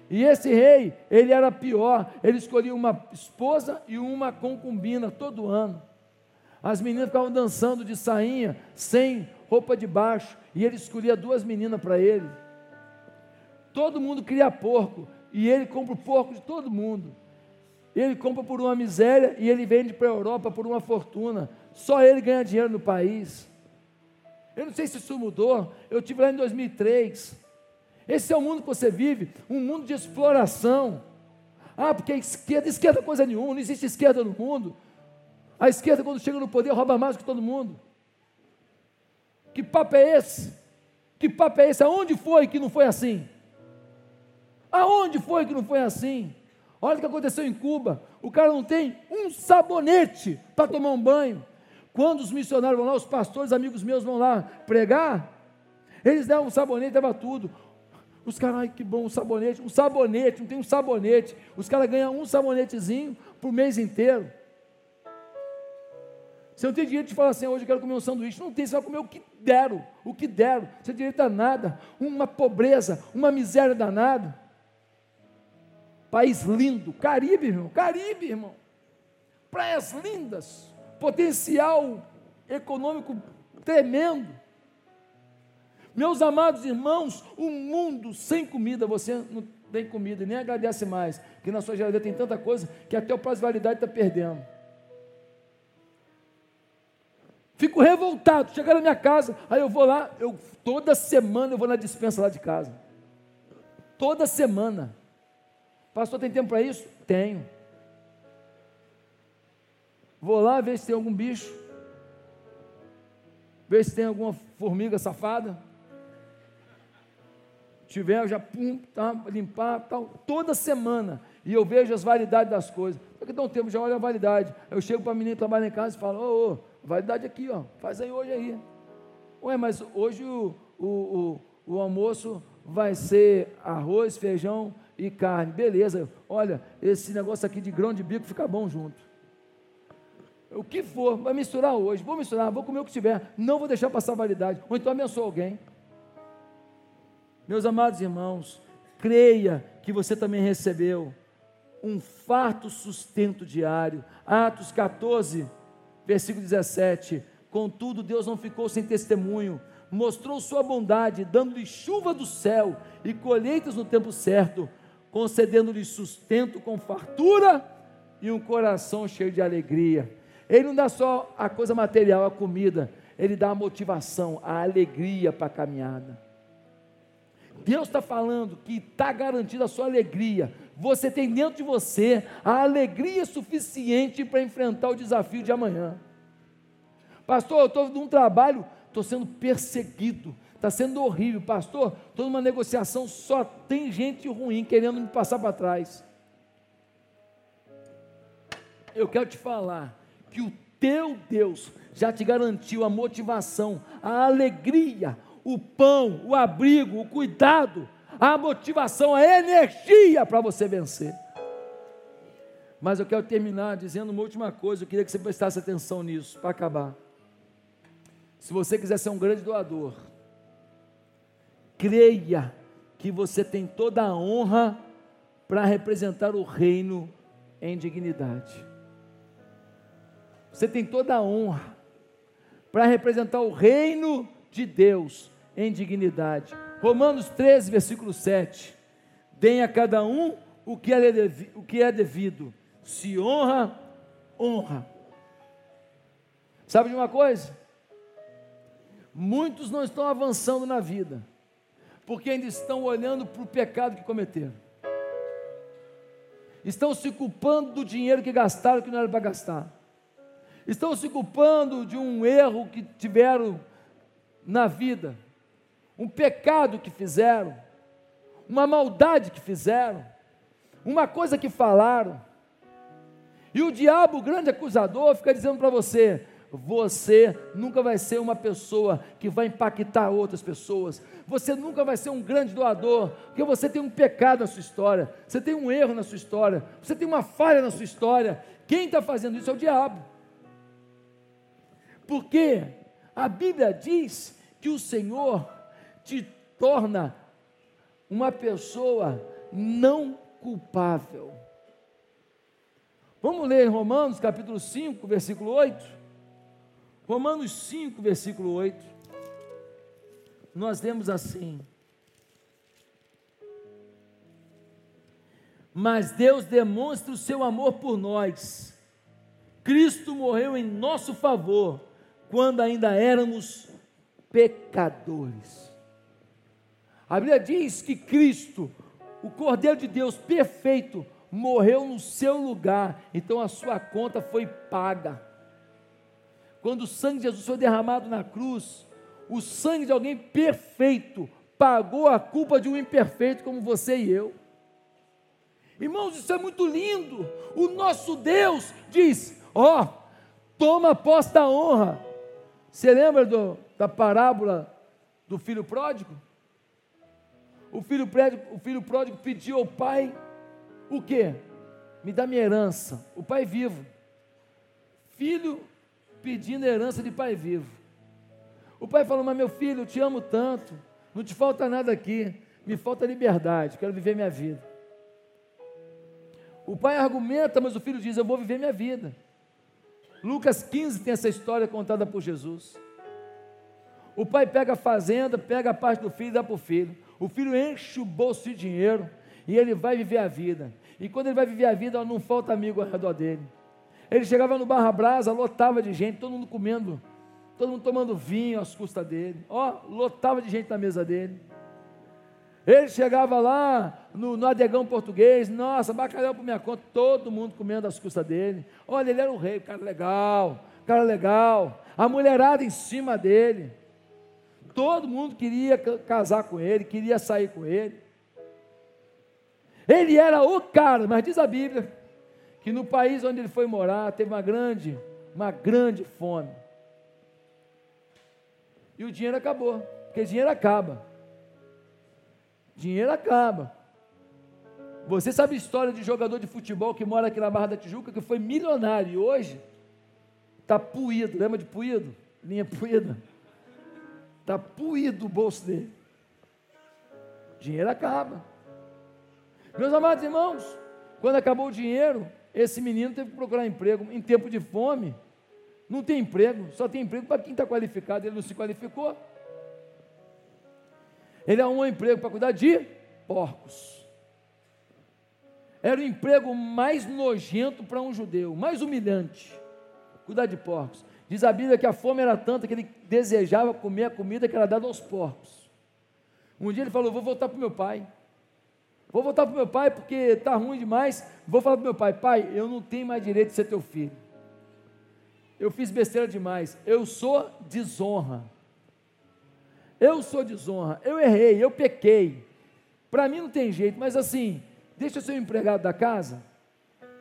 E esse rei, ele era pior, ele escolhia uma esposa e uma concubina todo ano. As meninas ficavam dançando de sainha, sem roupa de baixo, e ele escolhia duas meninas para ele. Todo mundo cria porco, e ele compra o porco de todo mundo. Ele compra por uma miséria e ele vende para a Europa por uma fortuna. Só ele ganha dinheiro no país. Eu não sei se isso mudou. Eu tive lá em 2003. Esse é o mundo que você vive, um mundo de exploração. Ah, porque a esquerda, esquerda é coisa nenhuma, não existe esquerda no mundo. A esquerda, quando chega no poder, rouba mais que todo mundo. Que papo é esse? Que papo é esse? Aonde foi que não foi assim? Aonde foi que não foi assim? Olha o que aconteceu em Cuba. O cara não tem um sabonete para tomar um banho. Quando os missionários vão lá, os pastores, amigos meus, vão lá pregar, eles dão um sabonete, dava tudo. Os caras, ai que bom, um sabonete, um sabonete, não tem um sabonete. Os caras ganham um sabonetezinho por mês inteiro. Você não tem direito de falar assim, hoje eu quero comer um sanduíche. Não tem, você vai comer o que deram, o que deram. Você tem direito a nada. Uma pobreza, uma miséria danada. País lindo, Caribe, irmão, Caribe, irmão. Praias lindas, potencial econômico tremendo. Meus amados irmãos, um mundo sem comida, você não tem comida e nem agradece mais, que na sua geladeira tem tanta coisa que até o prazo de validade está perdendo. Fico revoltado, chegar na minha casa, aí eu vou lá, eu toda semana eu vou na dispensa lá de casa. Toda semana. Pastor, tem tempo para isso? Tenho. Vou lá ver se tem algum bicho. Ver se tem alguma formiga safada tiver, eu já pum, tá, limpar, tal, toda semana. E eu vejo as validades das coisas. Só que dá um tempo, já olha a validade. Eu chego para a menina que trabalha em casa e falo, ô, ô, validade aqui, ó, faz aí hoje aí. Ué, mas hoje o, o, o, o almoço vai ser arroz, feijão e carne. Beleza, olha, esse negócio aqui de grão de bico fica bom junto. O que for, vai misturar hoje, vou misturar, vou comer o que tiver, não vou deixar passar validade. Ou então abençoa alguém. Meus amados irmãos, creia que você também recebeu um farto sustento diário. Atos 14, versículo 17. Contudo, Deus não ficou sem testemunho, mostrou sua bondade, dando-lhe chuva do céu e colheitas no tempo certo, concedendo-lhe sustento com fartura e um coração cheio de alegria. Ele não dá só a coisa material, a comida, ele dá a motivação, a alegria para a caminhada. Deus está falando que está garantida a sua alegria. Você tem dentro de você a alegria suficiente para enfrentar o desafio de amanhã. Pastor, eu estou num trabalho, estou sendo perseguido, está sendo horrível. Pastor, estou numa negociação, só tem gente ruim querendo me passar para trás. Eu quero te falar que o teu Deus já te garantiu a motivação, a alegria, o pão, o abrigo, o cuidado, a motivação, a energia para você vencer. Mas eu quero terminar dizendo uma última coisa, eu queria que você prestasse atenção nisso, para acabar. Se você quiser ser um grande doador, creia que você tem toda a honra para representar o reino em dignidade. Você tem toda a honra para representar o reino de Deus em dignidade. Romanos 13, versículo 7. Deem a cada um o que é, devido, o que é devido. Se honra, honra. Sabe de uma coisa? Muitos não estão avançando na vida, porque ainda estão olhando para o pecado que cometeram. Estão se culpando do dinheiro que gastaram que não era para gastar. Estão se culpando de um erro que tiveram na vida, um pecado que fizeram, uma maldade que fizeram, uma coisa que falaram. E o diabo, o grande acusador, fica dizendo para você: você nunca vai ser uma pessoa que vai impactar outras pessoas. Você nunca vai ser um grande doador, porque você tem um pecado na sua história, você tem um erro na sua história, você tem uma falha na sua história. Quem está fazendo isso é o diabo. Porque a Bíblia diz que o Senhor te torna uma pessoa não culpável. Vamos ler Romanos capítulo 5, versículo 8. Romanos 5, versículo 8, nós lemos assim: Mas Deus demonstra o seu amor por nós. Cristo morreu em nosso favor quando ainda éramos pecadores. A Bíblia diz que Cristo, o Cordeiro de Deus perfeito, morreu no seu lugar, então a sua conta foi paga. Quando o sangue de Jesus foi derramado na cruz, o sangue de alguém perfeito pagou a culpa de um imperfeito como você e eu. Irmãos, isso é muito lindo. O nosso Deus diz: Ó, oh, toma posse da honra. Você lembra do, da parábola do filho pródigo? O filho, pródigo, o filho pródigo pediu ao pai o quê? Me dá minha herança. O pai vivo. Filho pedindo herança de pai vivo. O pai falou: Mas meu filho, eu te amo tanto, não te falta nada aqui, me falta liberdade, quero viver minha vida. O pai argumenta, mas o filho diz: Eu vou viver minha vida. Lucas 15 tem essa história contada por Jesus. O pai pega a fazenda, pega a parte do filho e dá para o filho. O filho enche o bolso de dinheiro e ele vai viver a vida. E quando ele vai viver a vida, não falta amigo ao redor dele. Ele chegava no Barra Brasa, lotava de gente, todo mundo comendo, todo mundo tomando vinho às custas dele. Ó, lotava de gente na mesa dele. Ele chegava lá no, no adegão português, nossa, bacalhau por minha conta, todo mundo comendo às custas dele. Olha, ele era o rei, cara legal, cara legal. A mulherada em cima dele. Todo mundo queria casar com ele, queria sair com ele. Ele era o cara, mas diz a Bíblia que no país onde ele foi morar teve uma grande, uma grande fome. E o dinheiro acabou, porque dinheiro acaba. Dinheiro acaba. Você sabe a história de jogador de futebol que mora aqui na Barra da Tijuca, que foi milionário e hoje está puído. Lembra de puído? Linha puída. Está puído o bolso dele. Dinheiro acaba. Meus amados irmãos, quando acabou o dinheiro, esse menino teve que procurar emprego em tempo de fome. Não tem emprego, só tem emprego para quem está qualificado. Ele não se qualificou. Ele arrumou um emprego para cuidar de porcos. Era o emprego mais nojento para um judeu, mais humilhante. Cuidar de porcos. Diz a Bíblia que a fome era tanta que ele desejava comer a comida que era dada aos porcos. Um dia ele falou: Vou voltar para o meu pai. Vou voltar para meu pai porque está ruim demais. Vou falar para meu pai: Pai, eu não tenho mais direito de ser teu filho. Eu fiz besteira demais. Eu sou desonra. Eu sou desonra. Eu errei, eu pequei. Para mim não tem jeito, mas assim, deixa eu ser um empregado da casa.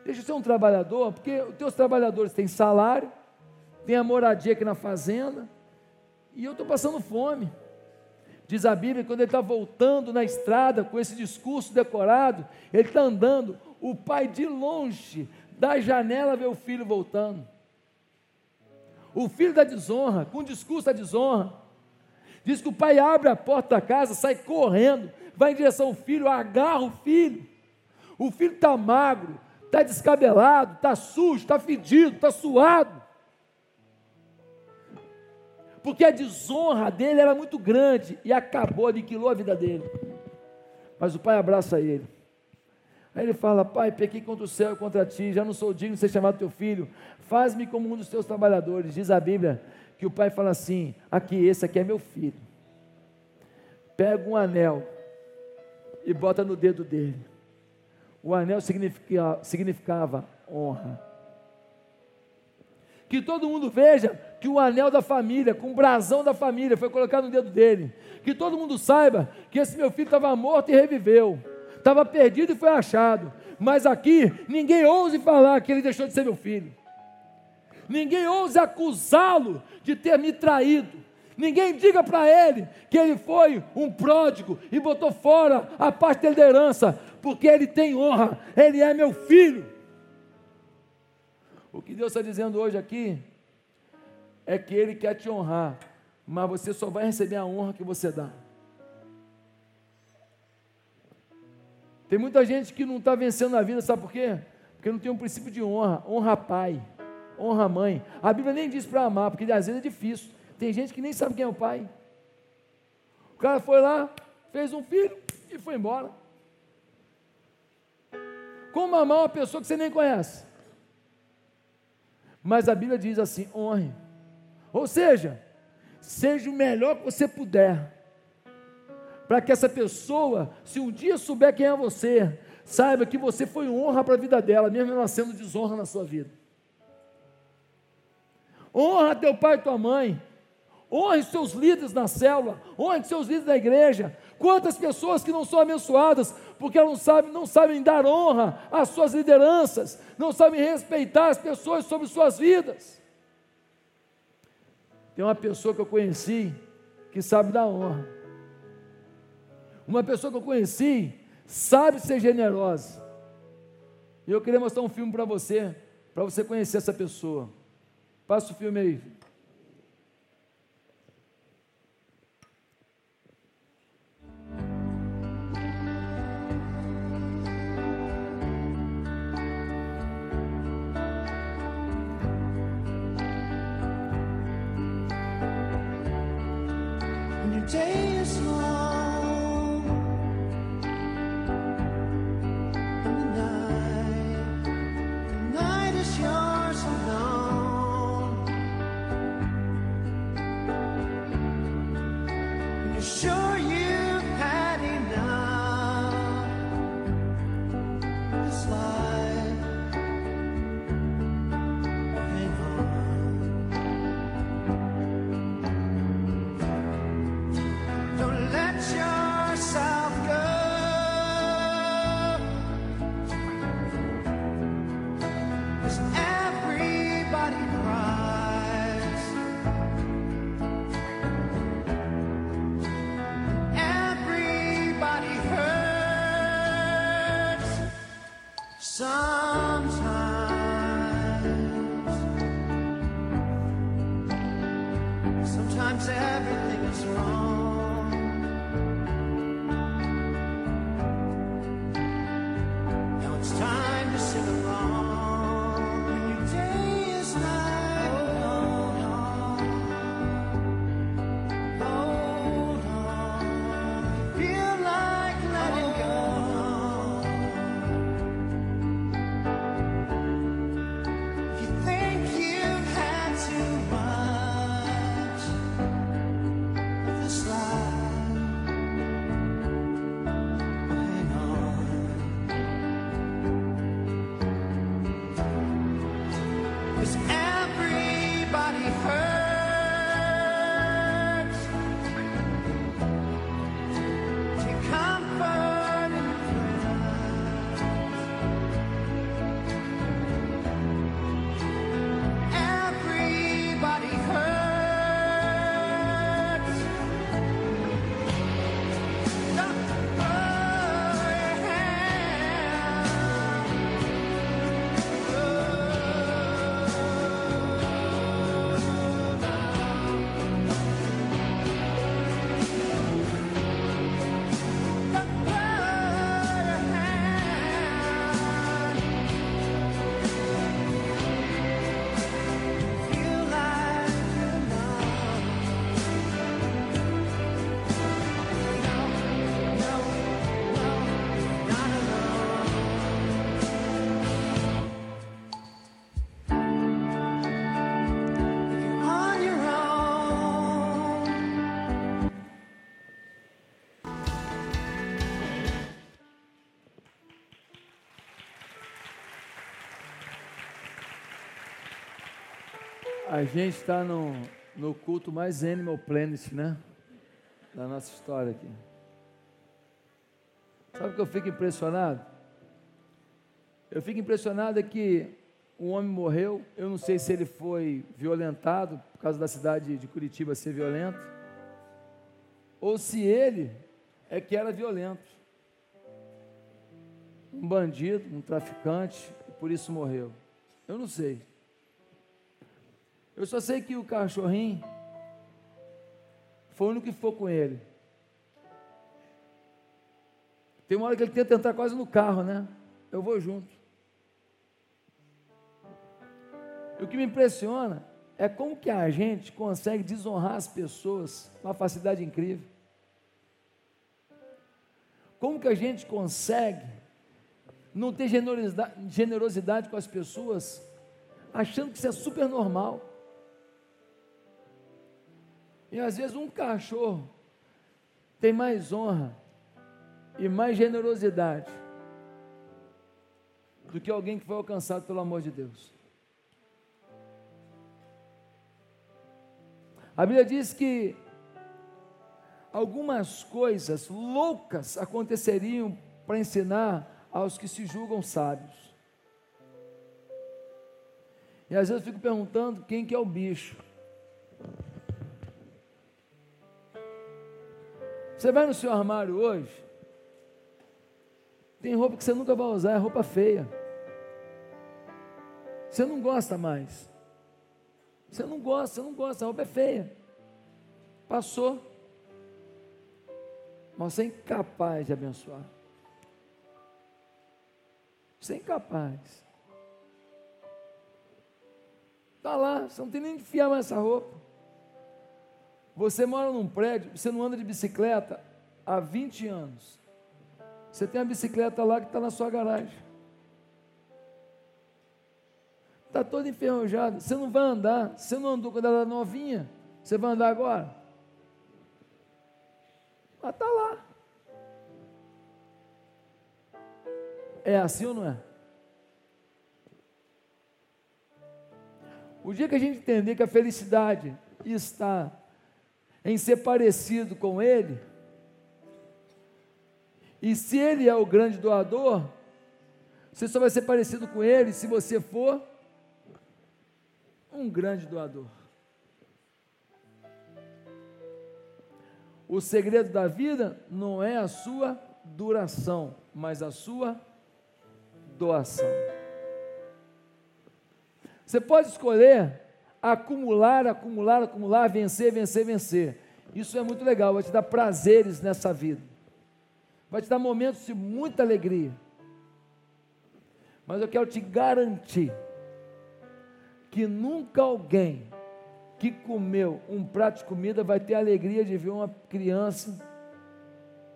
Deixa eu ser um trabalhador, porque os teus trabalhadores têm salário, tem a moradia aqui na fazenda, e eu estou passando fome. Diz a Bíblia, quando ele está voltando na estrada com esse discurso decorado, ele está andando, o pai de longe, da janela vê o filho voltando. O filho da desonra, com o discurso da desonra, diz que o pai abre a porta da casa, sai correndo, vai em direção ao filho, agarra o filho. O filho está magro, está descabelado, está sujo, está fedido, está suado porque a desonra dele era muito grande e acabou, aniquilou a vida dele. Mas o pai abraça ele. Aí ele fala: Pai, pequei contra o céu e contra ti, já não sou digno de ser chamado teu filho, faz-me como um dos teus trabalhadores. Diz a Bíblia que o pai fala assim: Aqui, esse aqui é meu filho. Pega um anel e bota no dedo dele. O anel significa, significava honra. Que todo mundo veja que o anel da família, com o brasão da família, foi colocado no dedo dele. Que todo mundo saiba que esse meu filho estava morto e reviveu. Estava perdido e foi achado. Mas aqui, ninguém ouse falar que ele deixou de ser meu filho. Ninguém ouse acusá-lo de ter me traído. Ninguém diga para ele que ele foi um pródigo e botou fora a parte da herança, porque ele tem honra, ele é meu filho. O que Deus está dizendo hoje aqui é que Ele quer te honrar, mas você só vai receber a honra que você dá. Tem muita gente que não está vencendo na vida, sabe por quê? Porque não tem um princípio de honra. Honra pai, honra mãe. A Bíblia nem diz para amar, porque às vezes é difícil. Tem gente que nem sabe quem é o pai. O cara foi lá, fez um filho e foi embora. Como amar uma pessoa que você nem conhece? Mas a Bíblia diz assim: honre. Ou seja, seja o melhor que você puder. Para que essa pessoa, se um dia souber quem é você, saiba que você foi honra para a vida dela, mesmo ela sendo desonra na sua vida. Honra teu pai e tua mãe. Honre seus líderes na célula, honre seus líderes da igreja. Quantas pessoas que não são abençoadas porque não sabem, não sabem dar honra às suas lideranças, não sabem respeitar as pessoas sobre suas vidas. Tem uma pessoa que eu conheci que sabe dar honra. Uma pessoa que eu conheci sabe ser generosa. E eu queria mostrar um filme para você, para você conhecer essa pessoa. Passa o filme aí. Gente está no, no culto mais Animal Planet, né? Da nossa história aqui. Sabe o que eu fico impressionado? Eu fico impressionado é que um homem morreu, eu não sei se ele foi violentado por causa da cidade de Curitiba ser violenta, ou se ele é que era violento. Um bandido, um traficante, por isso morreu. Eu não sei. Eu só sei que o cachorrinho foi o único que ficou com ele. Tem uma hora que ele tenta entrar quase no carro, né? Eu vou junto. E o que me impressiona é como que a gente consegue desonrar as pessoas com uma facilidade incrível. Como que a gente consegue não ter generosidade, generosidade com as pessoas, achando que isso é super normal. E às vezes um cachorro tem mais honra e mais generosidade do que alguém que foi alcançado pelo amor de Deus. A Bíblia diz que algumas coisas loucas aconteceriam para ensinar aos que se julgam sábios. E às vezes eu fico perguntando quem que é o bicho. Você vai no seu armário hoje, tem roupa que você nunca vai usar, é roupa feia. Você não gosta mais. Você não gosta, você não gosta, a roupa é feia. Passou. Mas você é incapaz de abençoar. Você é incapaz. Está lá, você não tem nem que enfiar mais essa roupa. Você mora num prédio, você não anda de bicicleta há 20 anos. Você tem a bicicleta lá que está na sua garagem. Está toda enferrujada. Você não vai andar. Você não andou quando ela era novinha. Você vai andar agora? Mas está lá. É assim ou não é? O dia que a gente entender que a felicidade está em ser parecido com Ele, e se Ele é o grande doador, você só vai ser parecido com Ele se você for um grande doador. O segredo da vida não é a sua duração, mas a sua doação. Você pode escolher acumular, acumular, acumular, vencer, vencer, vencer. Isso é muito legal, vai te dar prazeres nessa vida. Vai te dar momentos de muita alegria. Mas eu quero te garantir que nunca alguém que comeu um prato de comida vai ter a alegria de ver uma criança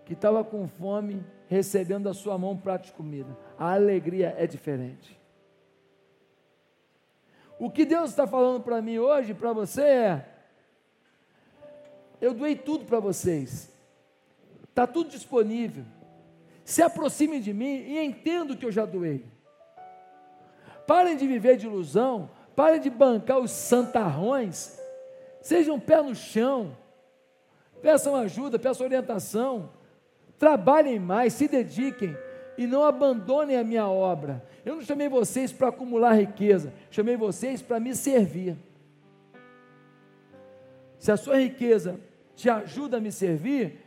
que estava com fome recebendo da sua mão um prato de comida. A alegria é diferente. O que Deus está falando para mim hoje, para você é: eu doei tudo para vocês, está tudo disponível. Se aproxime de mim e entenda o que eu já doei. Parem de viver de ilusão, parem de bancar os santarrões, sejam pé no chão, peçam ajuda, peçam orientação, trabalhem mais, se dediquem e não abandonem a minha obra. Eu não chamei vocês para acumular riqueza, chamei vocês para me servir. Se a sua riqueza te ajuda a me servir,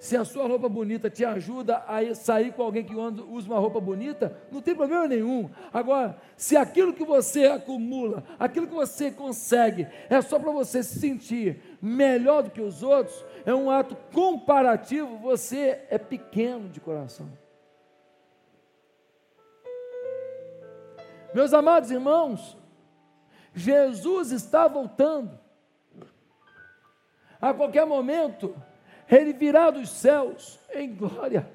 se a sua roupa bonita te ajuda a sair com alguém que usa uma roupa bonita, não tem problema nenhum. Agora, se aquilo que você acumula, aquilo que você consegue, é só para você se sentir melhor do que os outros, é um ato comparativo, você é pequeno de coração. Meus amados irmãos, Jesus está voltando. A qualquer momento, ele virá dos céus em glória.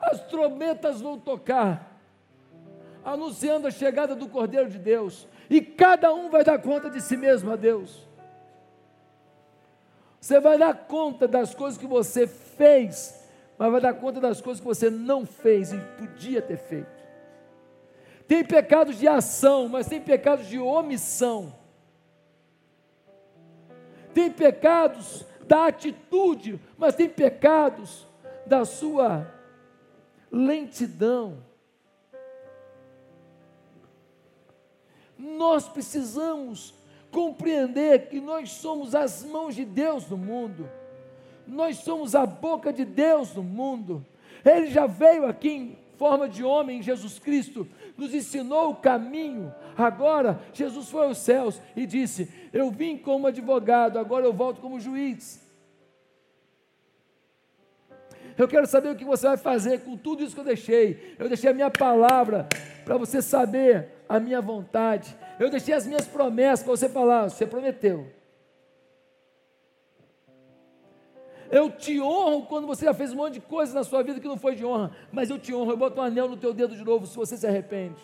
As trombetas vão tocar, anunciando a chegada do Cordeiro de Deus, e cada um vai dar conta de si mesmo a Deus. Você vai dar conta das coisas que você fez, mas vai dar conta das coisas que você não fez e podia ter feito. Tem pecados de ação, mas tem pecados de omissão. Tem pecados da atitude, mas tem pecados da sua lentidão. Nós precisamos compreender que nós somos as mãos de Deus no mundo, nós somos a boca de Deus no mundo. Ele já veio aqui forma de homem, Jesus Cristo, nos ensinou o caminho. Agora, Jesus foi aos céus e disse: Eu vim como advogado, agora eu volto como juiz. Eu quero saber o que você vai fazer com tudo isso que eu deixei. Eu deixei a minha palavra para você saber a minha vontade. Eu deixei as minhas promessas para você falar, você prometeu. Eu te honro quando você já fez um monte de coisas na sua vida que não foi de honra, mas eu te honro, eu boto um anel no teu dedo de novo se você se arrepende.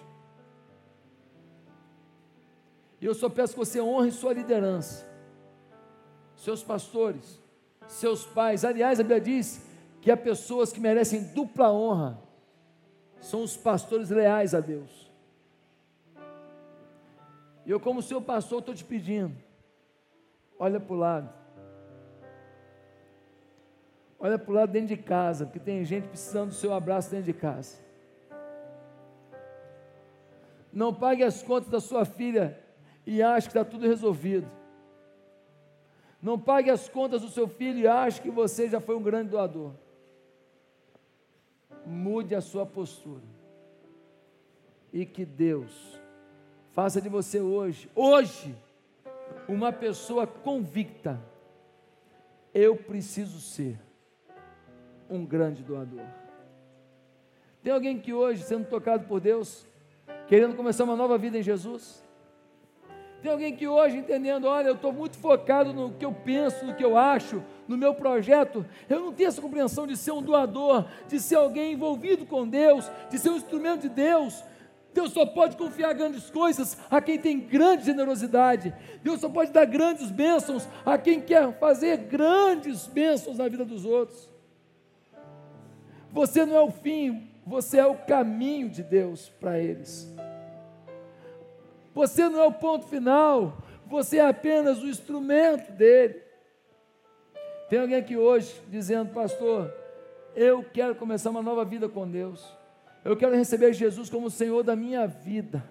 E eu só peço que você honre sua liderança, seus pastores, seus pais. Aliás, a Bíblia diz que há pessoas que merecem dupla honra, são os pastores leais a Deus. E eu, como seu pastor, estou te pedindo, olha para o lado. Olha para o lado dentro de casa, porque tem gente precisando do seu abraço dentro de casa. Não pague as contas da sua filha e ache que está tudo resolvido. Não pague as contas do seu filho e ache que você já foi um grande doador. Mude a sua postura. E que Deus faça de você hoje, hoje, uma pessoa convicta. Eu preciso ser um grande doador. Tem alguém que hoje, sendo tocado por Deus, querendo começar uma nova vida em Jesus? Tem alguém que hoje, entendendo, olha, eu estou muito focado no que eu penso, no que eu acho, no meu projeto, eu não tenho essa compreensão de ser um doador, de ser alguém envolvido com Deus, de ser um instrumento de Deus. Deus só pode confiar grandes coisas a quem tem grande generosidade. Deus só pode dar grandes bênçãos a quem quer fazer grandes bênçãos na vida dos outros. Você não é o fim, você é o caminho de Deus para eles. Você não é o ponto final, você é apenas o instrumento dele. Tem alguém aqui hoje dizendo, pastor, eu quero começar uma nova vida com Deus. Eu quero receber Jesus como Senhor da minha vida.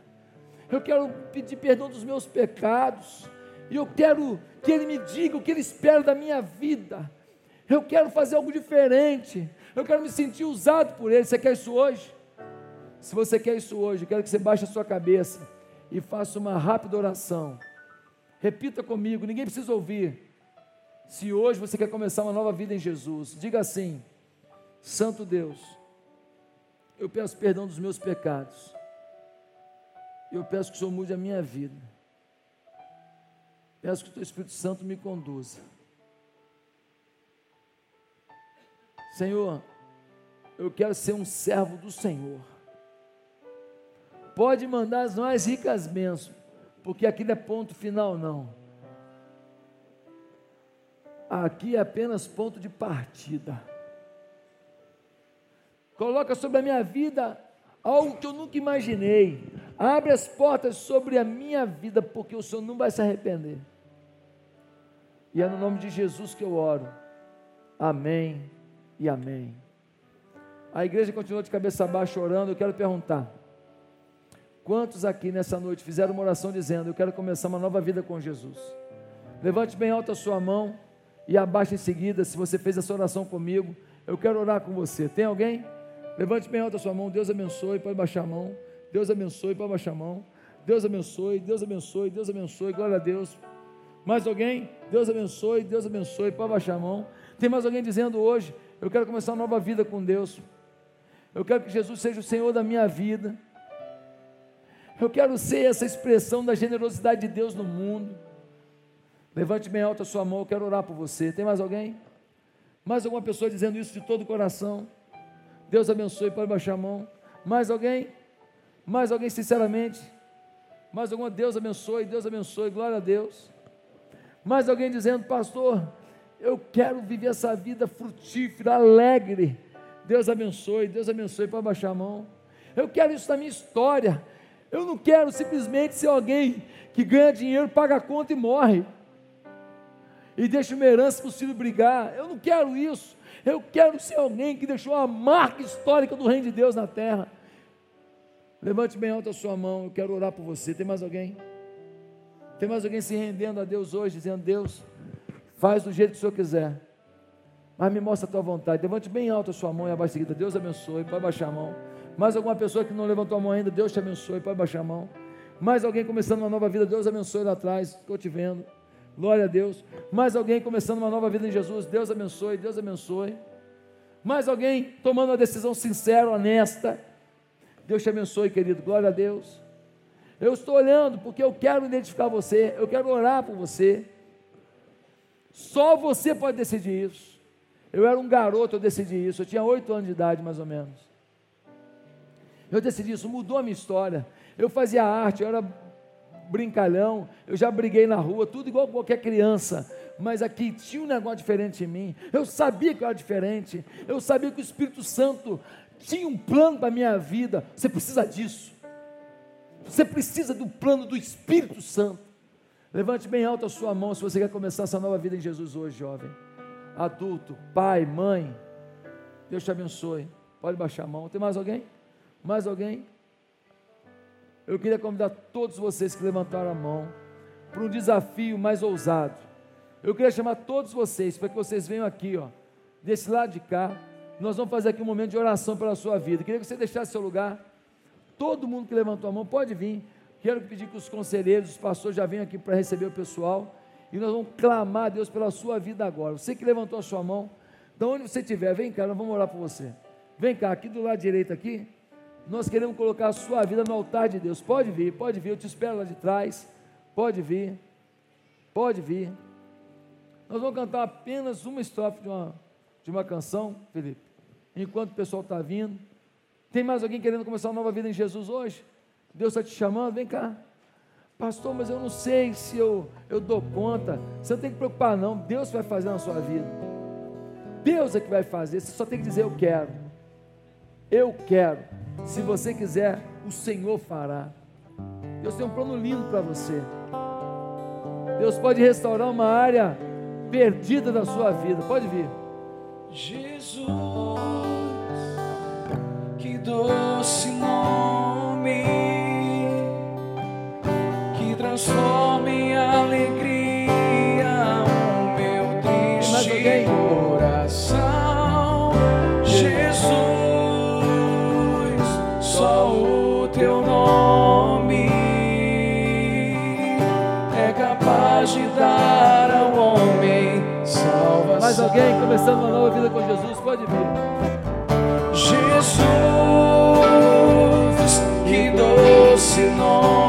Eu quero pedir perdão dos meus pecados. E eu quero que Ele me diga o que Ele espera da minha vida. Eu quero fazer algo diferente. Eu quero me sentir usado por Ele. Você quer isso hoje? Se você quer isso hoje, eu quero que você baixe a sua cabeça e faça uma rápida oração. Repita comigo, ninguém precisa ouvir. Se hoje você quer começar uma nova vida em Jesus, diga assim: Santo Deus, eu peço perdão dos meus pecados. Eu peço que o Senhor mude a minha vida. Peço que o Teu Espírito Santo me conduza. Senhor, eu quero ser um servo do Senhor. Pode mandar as mais ricas bênçãos, porque aqui não é ponto final, não. Aqui é apenas ponto de partida. Coloca sobre a minha vida algo que eu nunca imaginei. Abre as portas sobre a minha vida, porque o Senhor não vai se arrepender. E é no nome de Jesus que eu oro. Amém e amém. A igreja continua de cabeça baixa orando. Eu quero perguntar: quantos aqui nessa noite fizeram uma oração dizendo: Eu quero começar uma nova vida com Jesus? Levante bem alta a sua mão e abaixe em seguida. Se você fez essa oração comigo, eu quero orar com você. Tem alguém? Levante bem alta a sua mão. Deus abençoe. Pode baixar a mão. Deus abençoe. Pode baixar a mão. Deus abençoe. Deus abençoe. Deus abençoe. Glória a Deus. Mais alguém? Deus abençoe. Deus abençoe. Pode baixar a mão. Tem mais alguém dizendo hoje: eu quero começar uma nova vida com Deus. Eu quero que Jesus seja o Senhor da minha vida. Eu quero ser essa expressão da generosidade de Deus no mundo. Levante bem alto a sua mão, eu quero orar por você. Tem mais alguém? Mais alguma pessoa dizendo isso de todo o coração? Deus abençoe, pode baixar a mão. Mais alguém? Mais alguém, sinceramente? Mais alguma? Deus abençoe, Deus abençoe, glória a Deus. Mais alguém dizendo, pastor, eu quero viver essa vida frutífera, alegre. Deus abençoe, Deus abençoe, para baixar a mão. Eu quero isso na minha história. Eu não quero simplesmente ser alguém que ganha dinheiro, paga a conta e morre. E deixa uma herança para o filho brigar. Eu não quero isso. Eu quero ser alguém que deixou a marca histórica do reino de Deus na terra. Levante bem alto a sua mão, eu quero orar por você. Tem mais alguém? Tem mais alguém se rendendo a Deus hoje, dizendo: Deus, faz do jeito que o Senhor quiser, mas me mostra a tua vontade. Levante bem alto a sua mão e abaixa seguida. Deus abençoe. Pode baixar a mão. Mais alguma pessoa que não levantou a mão ainda, Deus te abençoe. Pode baixar a mão. Mais alguém começando uma nova vida, Deus abençoe lá atrás. Estou te vendo. Glória a Deus. Mais alguém começando uma nova vida em Jesus, Deus abençoe, Deus abençoe. Mais alguém tomando uma decisão sincera, honesta. Deus te abençoe, querido. Glória a Deus. Eu estou olhando porque eu quero identificar você, eu quero orar por você. Só você pode decidir isso. Eu era um garoto, eu decidi isso. Eu tinha oito anos de idade, mais ou menos. Eu decidi isso, mudou a minha história. Eu fazia arte, eu era brincalhão, eu já briguei na rua, tudo igual qualquer criança. Mas aqui tinha um negócio diferente em mim. Eu sabia que eu era diferente. Eu sabia que o Espírito Santo tinha um plano para a minha vida. Você precisa disso. Você precisa do plano do Espírito Santo. Levante bem alto a sua mão se você quer começar essa nova vida em Jesus hoje, jovem. Adulto, pai, mãe. Deus te abençoe. Pode baixar a mão. Tem mais alguém? Mais alguém? Eu queria convidar todos vocês que levantaram a mão para um desafio mais ousado. Eu queria chamar todos vocês para que vocês venham aqui, ó, desse lado de cá. Nós vamos fazer aqui um momento de oração pela sua vida. Eu queria que você deixasse seu lugar. Todo mundo que levantou a mão pode vir. Quero pedir que os conselheiros, os pastores já venham aqui para receber o pessoal. E nós vamos clamar a Deus pela sua vida agora. Você que levantou a sua mão, de onde você estiver, vem cá, nós vamos orar por você. Vem cá, aqui do lado direito aqui. Nós queremos colocar a sua vida no altar de Deus. Pode vir, pode vir, eu te espero lá de trás. Pode vir, pode vir. Nós vamos cantar apenas uma estrofe de uma, de uma canção, Felipe. Enquanto o pessoal está vindo. Tem mais alguém querendo começar uma nova vida em Jesus hoje? Deus está te chamando, vem cá. Pastor, mas eu não sei se eu, eu dou conta. Você não tem que preocupar, não. Deus vai fazer na sua vida. Deus é que vai fazer. Você só tem que dizer: Eu quero. Eu quero. Se você quiser, o Senhor fará. Deus tem um plano lindo para você. Deus pode restaurar uma área perdida da sua vida. Pode vir. Jesus, que doce nome alguém começando uma nova vida com Jesus? Pode vir. Jesus, que doce nome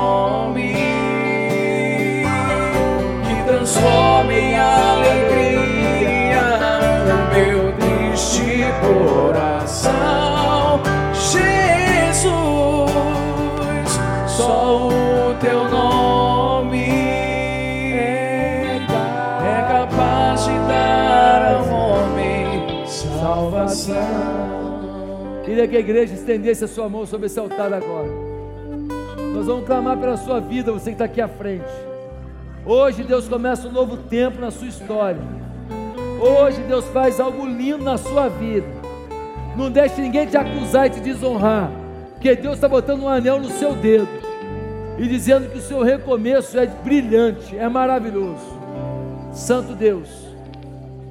Queria que a igreja estendesse a sua mão sobre esse altar agora. Nós vamos clamar pela sua vida, você que está aqui à frente. Hoje Deus começa um novo tempo na sua história. Hoje Deus faz algo lindo na sua vida. Não deixe ninguém te acusar e te desonrar, porque Deus está botando um anel no seu dedo e dizendo que o seu recomeço é brilhante, é maravilhoso. Santo Deus,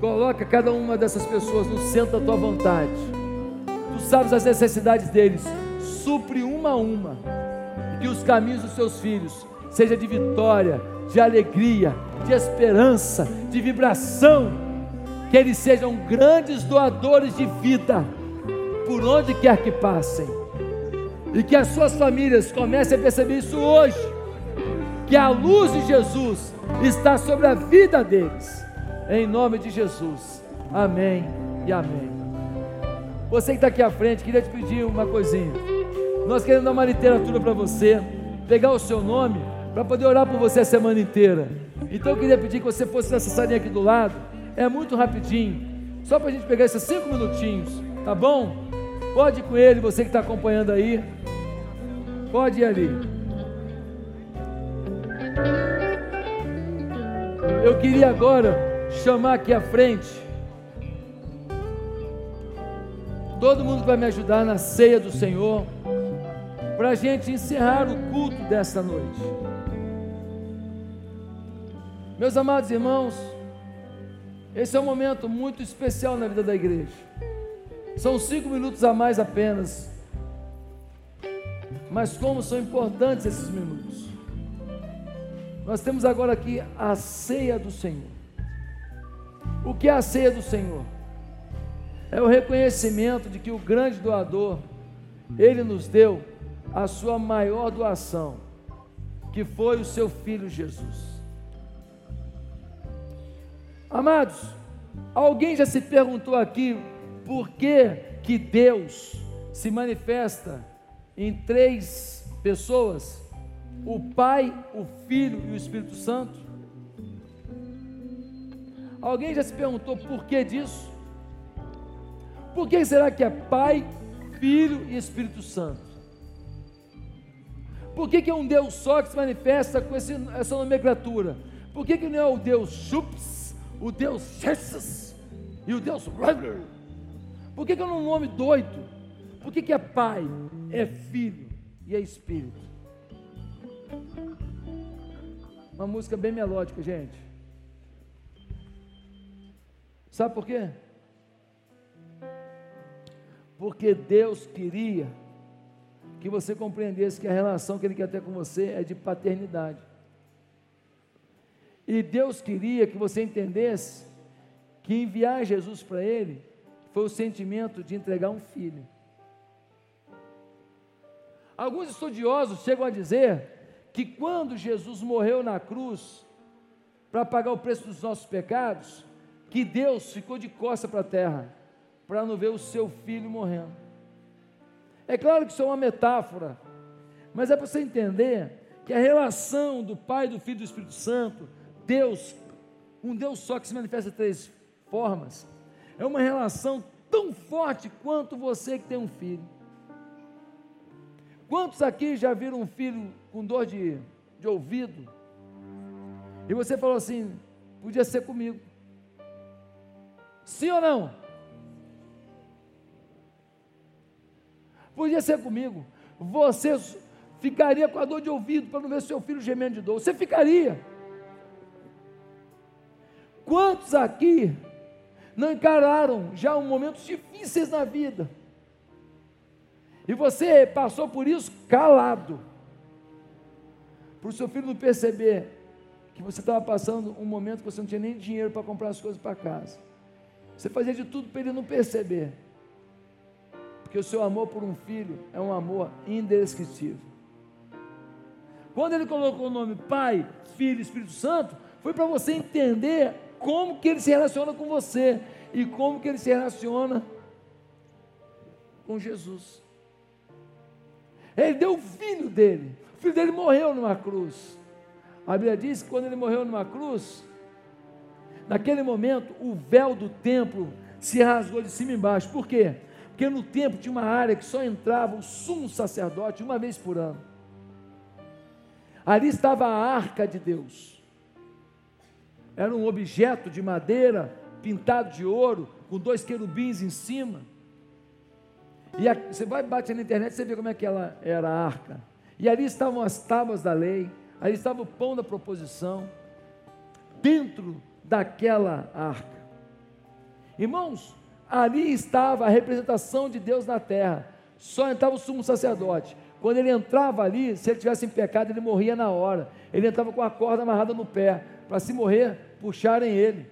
coloca cada uma dessas pessoas no centro da tua vontade. Tu sabes as necessidades deles, supre uma a uma, e que os caminhos dos seus filhos seja de vitória, de alegria, de esperança, de vibração, que eles sejam grandes doadores de vida, por onde quer que passem, e que as suas famílias comecem a perceber isso hoje, que a luz de Jesus está sobre a vida deles, em nome de Jesus, amém e amém. Você que está aqui à frente, queria te pedir uma coisinha. Nós queremos dar uma literatura para você, pegar o seu nome, para poder orar por você a semana inteira. Então eu queria pedir que você fosse nessa salinha aqui do lado, é muito rapidinho, só para a gente pegar esses cinco minutinhos, tá bom? Pode ir com ele, você que está acompanhando aí, pode ir ali. Eu queria agora chamar aqui à frente todo mundo vai me ajudar na ceia do Senhor para a gente encerrar o culto desta noite. Meus amados irmãos, esse é um momento muito especial na vida da igreja. São cinco minutos a mais apenas. Mas como são importantes esses minutos. Nós temos agora aqui a ceia do Senhor. O que é a ceia do Senhor? É o reconhecimento de que o grande doador, ele nos deu a sua maior doação, que foi o seu filho Jesus. Amados, alguém já se perguntou aqui por que, que Deus se manifesta em três pessoas: o Pai, o Filho e o Espírito Santo? Alguém já se perguntou por que disso? Por que será que é Pai, Filho e Espírito Santo? Por que, que é um Deus só que se manifesta com esse, essa nomenclatura? Por que, que não é o Deus Chups, o Deus Chesses e o Deus Regular? Por que, que é um nome doido? Por que, que é Pai, é Filho e é Espírito? Uma música bem melódica, gente. Sabe por quê? Porque Deus queria que você compreendesse que a relação que Ele quer ter com você é de paternidade. E Deus queria que você entendesse que enviar Jesus para Ele foi o sentimento de entregar um filho. Alguns estudiosos chegam a dizer que quando Jesus morreu na cruz para pagar o preço dos nossos pecados, que Deus ficou de costa para a terra para não ver o seu filho morrendo. É claro que isso é uma metáfora, mas é para você entender que a relação do Pai, do Filho e do Espírito Santo, Deus, um Deus só que se manifesta de três formas, é uma relação tão forte quanto você que tem um filho. Quantos aqui já viram um filho com dor de, de ouvido? E você falou assim: podia ser comigo. Sim ou não? Podia ser comigo. Você ficaria com a dor de ouvido para não ver seu filho gemendo de dor. Você ficaria. Quantos aqui não encararam já momentos difíceis na vida? E você passou por isso calado. Para o seu filho não perceber que você estava passando um momento que você não tinha nem dinheiro para comprar as coisas para casa. Você fazia de tudo para ele não perceber que o seu amor por um filho é um amor indescritível. Quando ele colocou o nome Pai, Filho e Espírito Santo, foi para você entender como que ele se relaciona com você e como que ele se relaciona com Jesus. Ele deu o filho dele. O filho dele morreu numa cruz. A Bíblia diz que quando ele morreu numa cruz, naquele momento o véu do templo se rasgou de cima e embaixo. Por quê? Porque no templo tinha uma área que só entrava o sumo sacerdote uma vez por ano. Ali estava a arca de Deus. Era um objeto de madeira pintado de ouro, com dois querubins em cima. E a, você vai bater na internet, você vê como é que ela era a arca. E ali estavam as tábuas da lei, ali estava o pão da proposição, dentro daquela arca. Irmãos, ali estava a representação de Deus na terra. Só entrava o sumo sacerdote. Quando ele entrava ali, se ele tivesse em pecado, ele morria na hora. Ele entrava com a corda amarrada no pé, para se morrer, puxarem ele.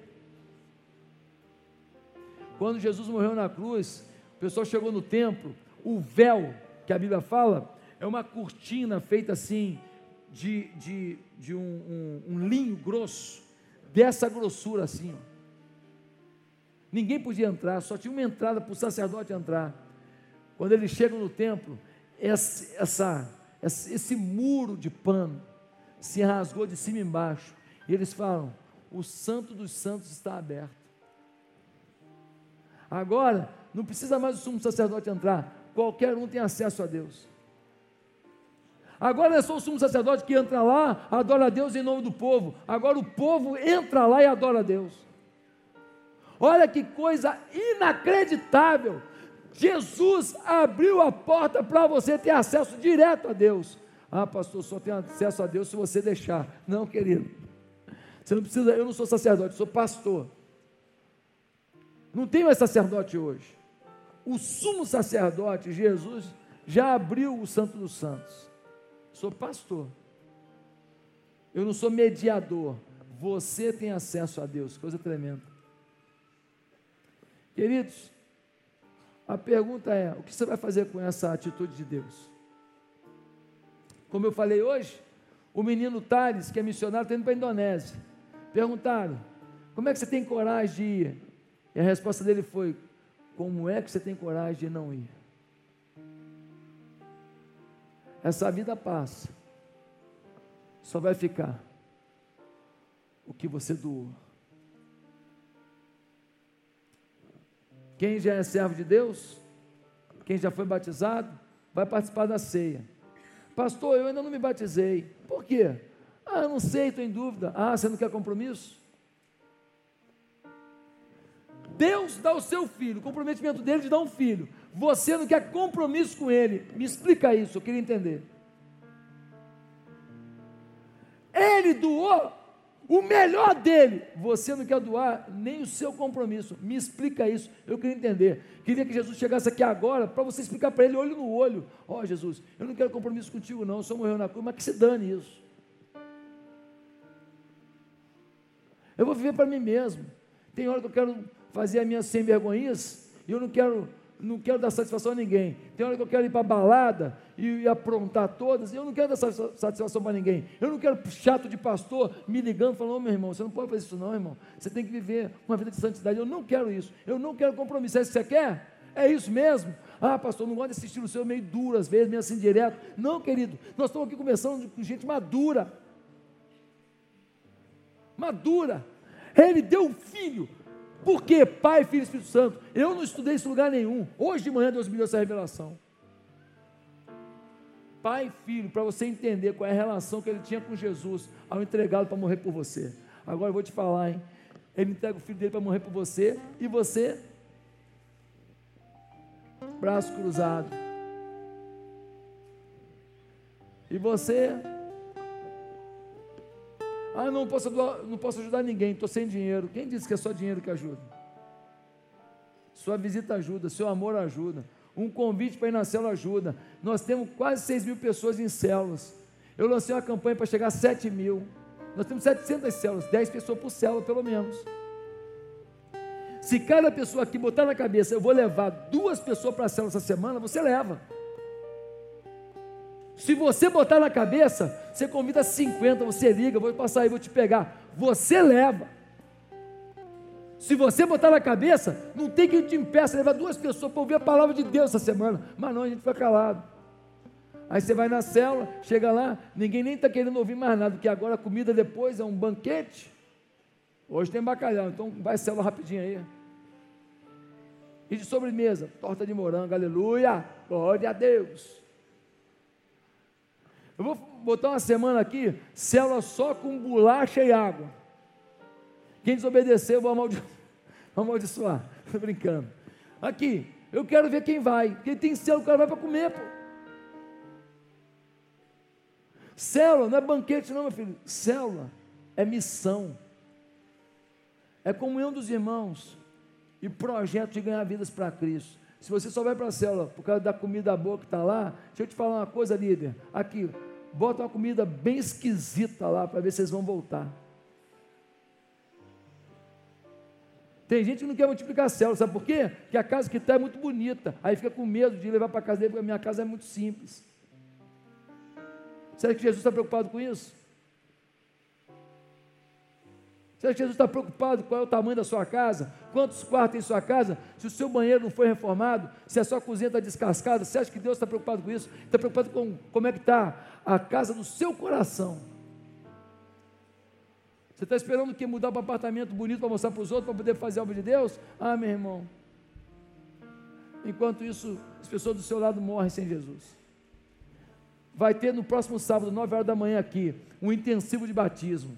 Quando Jesus morreu na cruz, o pessoal chegou no templo, o véu que a Bíblia fala é uma cortina feita assim, de, de, de um, um, um linho grosso, dessa grossura assim. Ó. Ninguém podia entrar, só tinha uma entrada para o sacerdote entrar. Quando eles chegam no templo, essa, essa, esse muro de pano se rasgou de cima e embaixo. E eles falam: o Santo dos Santos está aberto. Agora, não precisa mais o sumo sacerdote entrar, qualquer um tem acesso a Deus. Agora não é só o sumo sacerdote que entra lá, adora a Deus em nome do povo. Agora o povo entra lá e adora a Deus. Olha que coisa inacreditável. Jesus abriu a porta para você ter acesso direto a Deus. Ah, pastor, só tem acesso a Deus se você deixar. Não, querido. Você não precisa, eu não sou sacerdote, sou pastor. Não tem mais sacerdote hoje. O sumo sacerdote, Jesus, já abriu o Santo dos Santos. Sou pastor. Eu não sou mediador. Você tem acesso a Deus, coisa tremenda. Queridos, a pergunta é: o que você vai fazer com essa atitude de Deus? Como eu falei hoje, o menino Tales, que é missionário, está indo para a Indonésia. Perguntaram: como é que você tem coragem de ir? E a resposta dele foi: como é que você tem coragem de não ir? Essa vida passa, só vai ficar o que você doou. Quem já é servo de Deus, quem já foi batizado, vai participar da ceia. Pastor, eu ainda não me batizei. Por quê? Ah, não sei, estou em dúvida. Ah, você não quer compromisso? Deus dá o seu filho, o comprometimento dele de dar um filho. Você não quer compromisso com ele. Me explica isso, eu queria entender. Ele doou o melhor dele. Você não quer doar nem o seu compromisso. Me explica isso. Eu queria entender. Queria que Jesus chegasse aqui agora para você explicar para ele, olho no olho. Ó oh, Jesus, eu não quero compromisso contigo, não. Senhor morreu na cruz, mas que se dane isso. Eu vou viver para mim mesmo. Tem hora que eu quero fazer as minhas sem vergonhias e eu não quero não quero dar satisfação a ninguém. Tem hora que eu quero ir para a balada e, e, aprontar todas, eu não quero dar satisfação para ninguém. Eu não quero chato de pastor me ligando, falando, oh, meu irmão, você não pode fazer isso não, irmão. Você tem que viver uma vida de santidade. Eu não quero isso. Eu não quero compromisso. É isso que você quer? É isso mesmo? Ah, pastor, não gosto desse estilo seu meio duro, às vezes, meio assim direto. Não, querido, nós estamos aqui conversando com gente madura. Madura. Ele deu um filho por quê? Pai, Filho e Espírito Santo. Eu não estudei isso em lugar nenhum. Hoje de manhã Deus me deu essa revelação. Pai e Filho, para você entender qual é a relação que ele tinha com Jesus ao entregá-lo para morrer por você. Agora eu vou te falar, hein? Ele entrega o filho dele para morrer por você e você, braço cruzado. E você ah, não posso, não posso ajudar ninguém, estou sem dinheiro. Quem disse que é só dinheiro que ajuda? Sua visita ajuda, seu amor ajuda. Um convite para ir na célula ajuda. Nós temos quase 6 mil pessoas em células. Eu lancei uma campanha para chegar a 7 mil. Nós temos 700 células, 10 pessoas por célula, pelo menos. Se cada pessoa aqui botar na cabeça, eu vou levar duas pessoas para a célula essa semana, você leva. Se você botar na cabeça, você convida 50, você liga, vou passar aí, vou te pegar. Você leva. Se você botar na cabeça, não tem quem te impeça, levar duas pessoas para ouvir a palavra de Deus essa semana. Mas não, a gente fica calado. Aí você vai na célula, chega lá, ninguém nem está querendo ouvir mais nada, porque agora a comida depois é um banquete. Hoje tem bacalhau, então vai célula rapidinho aí. E de sobremesa, torta de morango, aleluia, glória a Deus. Eu vou botar uma semana aqui, célula só com bolacha e água. Quem desobedecer, eu vou. (laughs) Vou amaldiçoar. (laughs) Estou brincando. Aqui, eu quero ver quem vai. Quem tem célula, o cara vai para comer, pô. Célula não é banquete, não, meu filho. Célula é missão. É comunhão dos irmãos. E projeto de ganhar vidas para Cristo. Se você só vai para a célula por causa da comida boa que está lá, deixa eu te falar uma coisa, líder. Aqui, bota uma comida bem esquisita lá para ver se vocês vão voltar. Tem gente que não quer multiplicar células, sabe por quê? Porque a casa que está é muito bonita, aí fica com medo de levar para casa dele, porque a minha casa é muito simples. Será que Jesus está preocupado com isso? Será que Jesus está preocupado qual é o tamanho da sua casa? Quantos quartos tem sua casa? Se o seu banheiro não foi reformado? Se a sua cozinha está descascada? Você acha que Deus está preocupado com isso? Está preocupado com como é que está a casa do seu coração? Você está esperando que mudar para um apartamento bonito para mostrar para os outros, para poder fazer a obra de Deus? Ah, meu irmão. Enquanto isso, as pessoas do seu lado morrem sem Jesus. vai ter no próximo sábado, 9 horas da manhã aqui, um intensivo de batismo.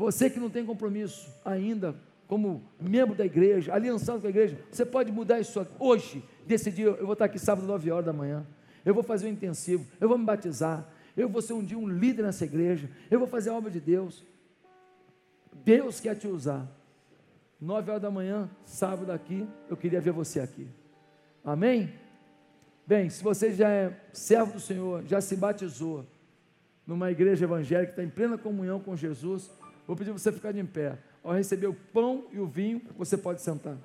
Você que não tem compromisso ainda como membro da igreja, aliançado com a igreja, você pode mudar isso hoje, decidir, eu vou estar aqui sábado, 9 horas da manhã, eu vou fazer um intensivo, eu vou me batizar, eu vou ser um dia um líder nessa igreja, eu vou fazer a obra de Deus. Deus quer te usar. 9 horas da manhã, sábado aqui, eu queria ver você aqui. Amém? Bem, se você já é servo do Senhor, já se batizou numa igreja evangélica, está em plena comunhão com Jesus, vou pedir você ficar de pé. Ao receber o pão e o vinho, você pode sentar.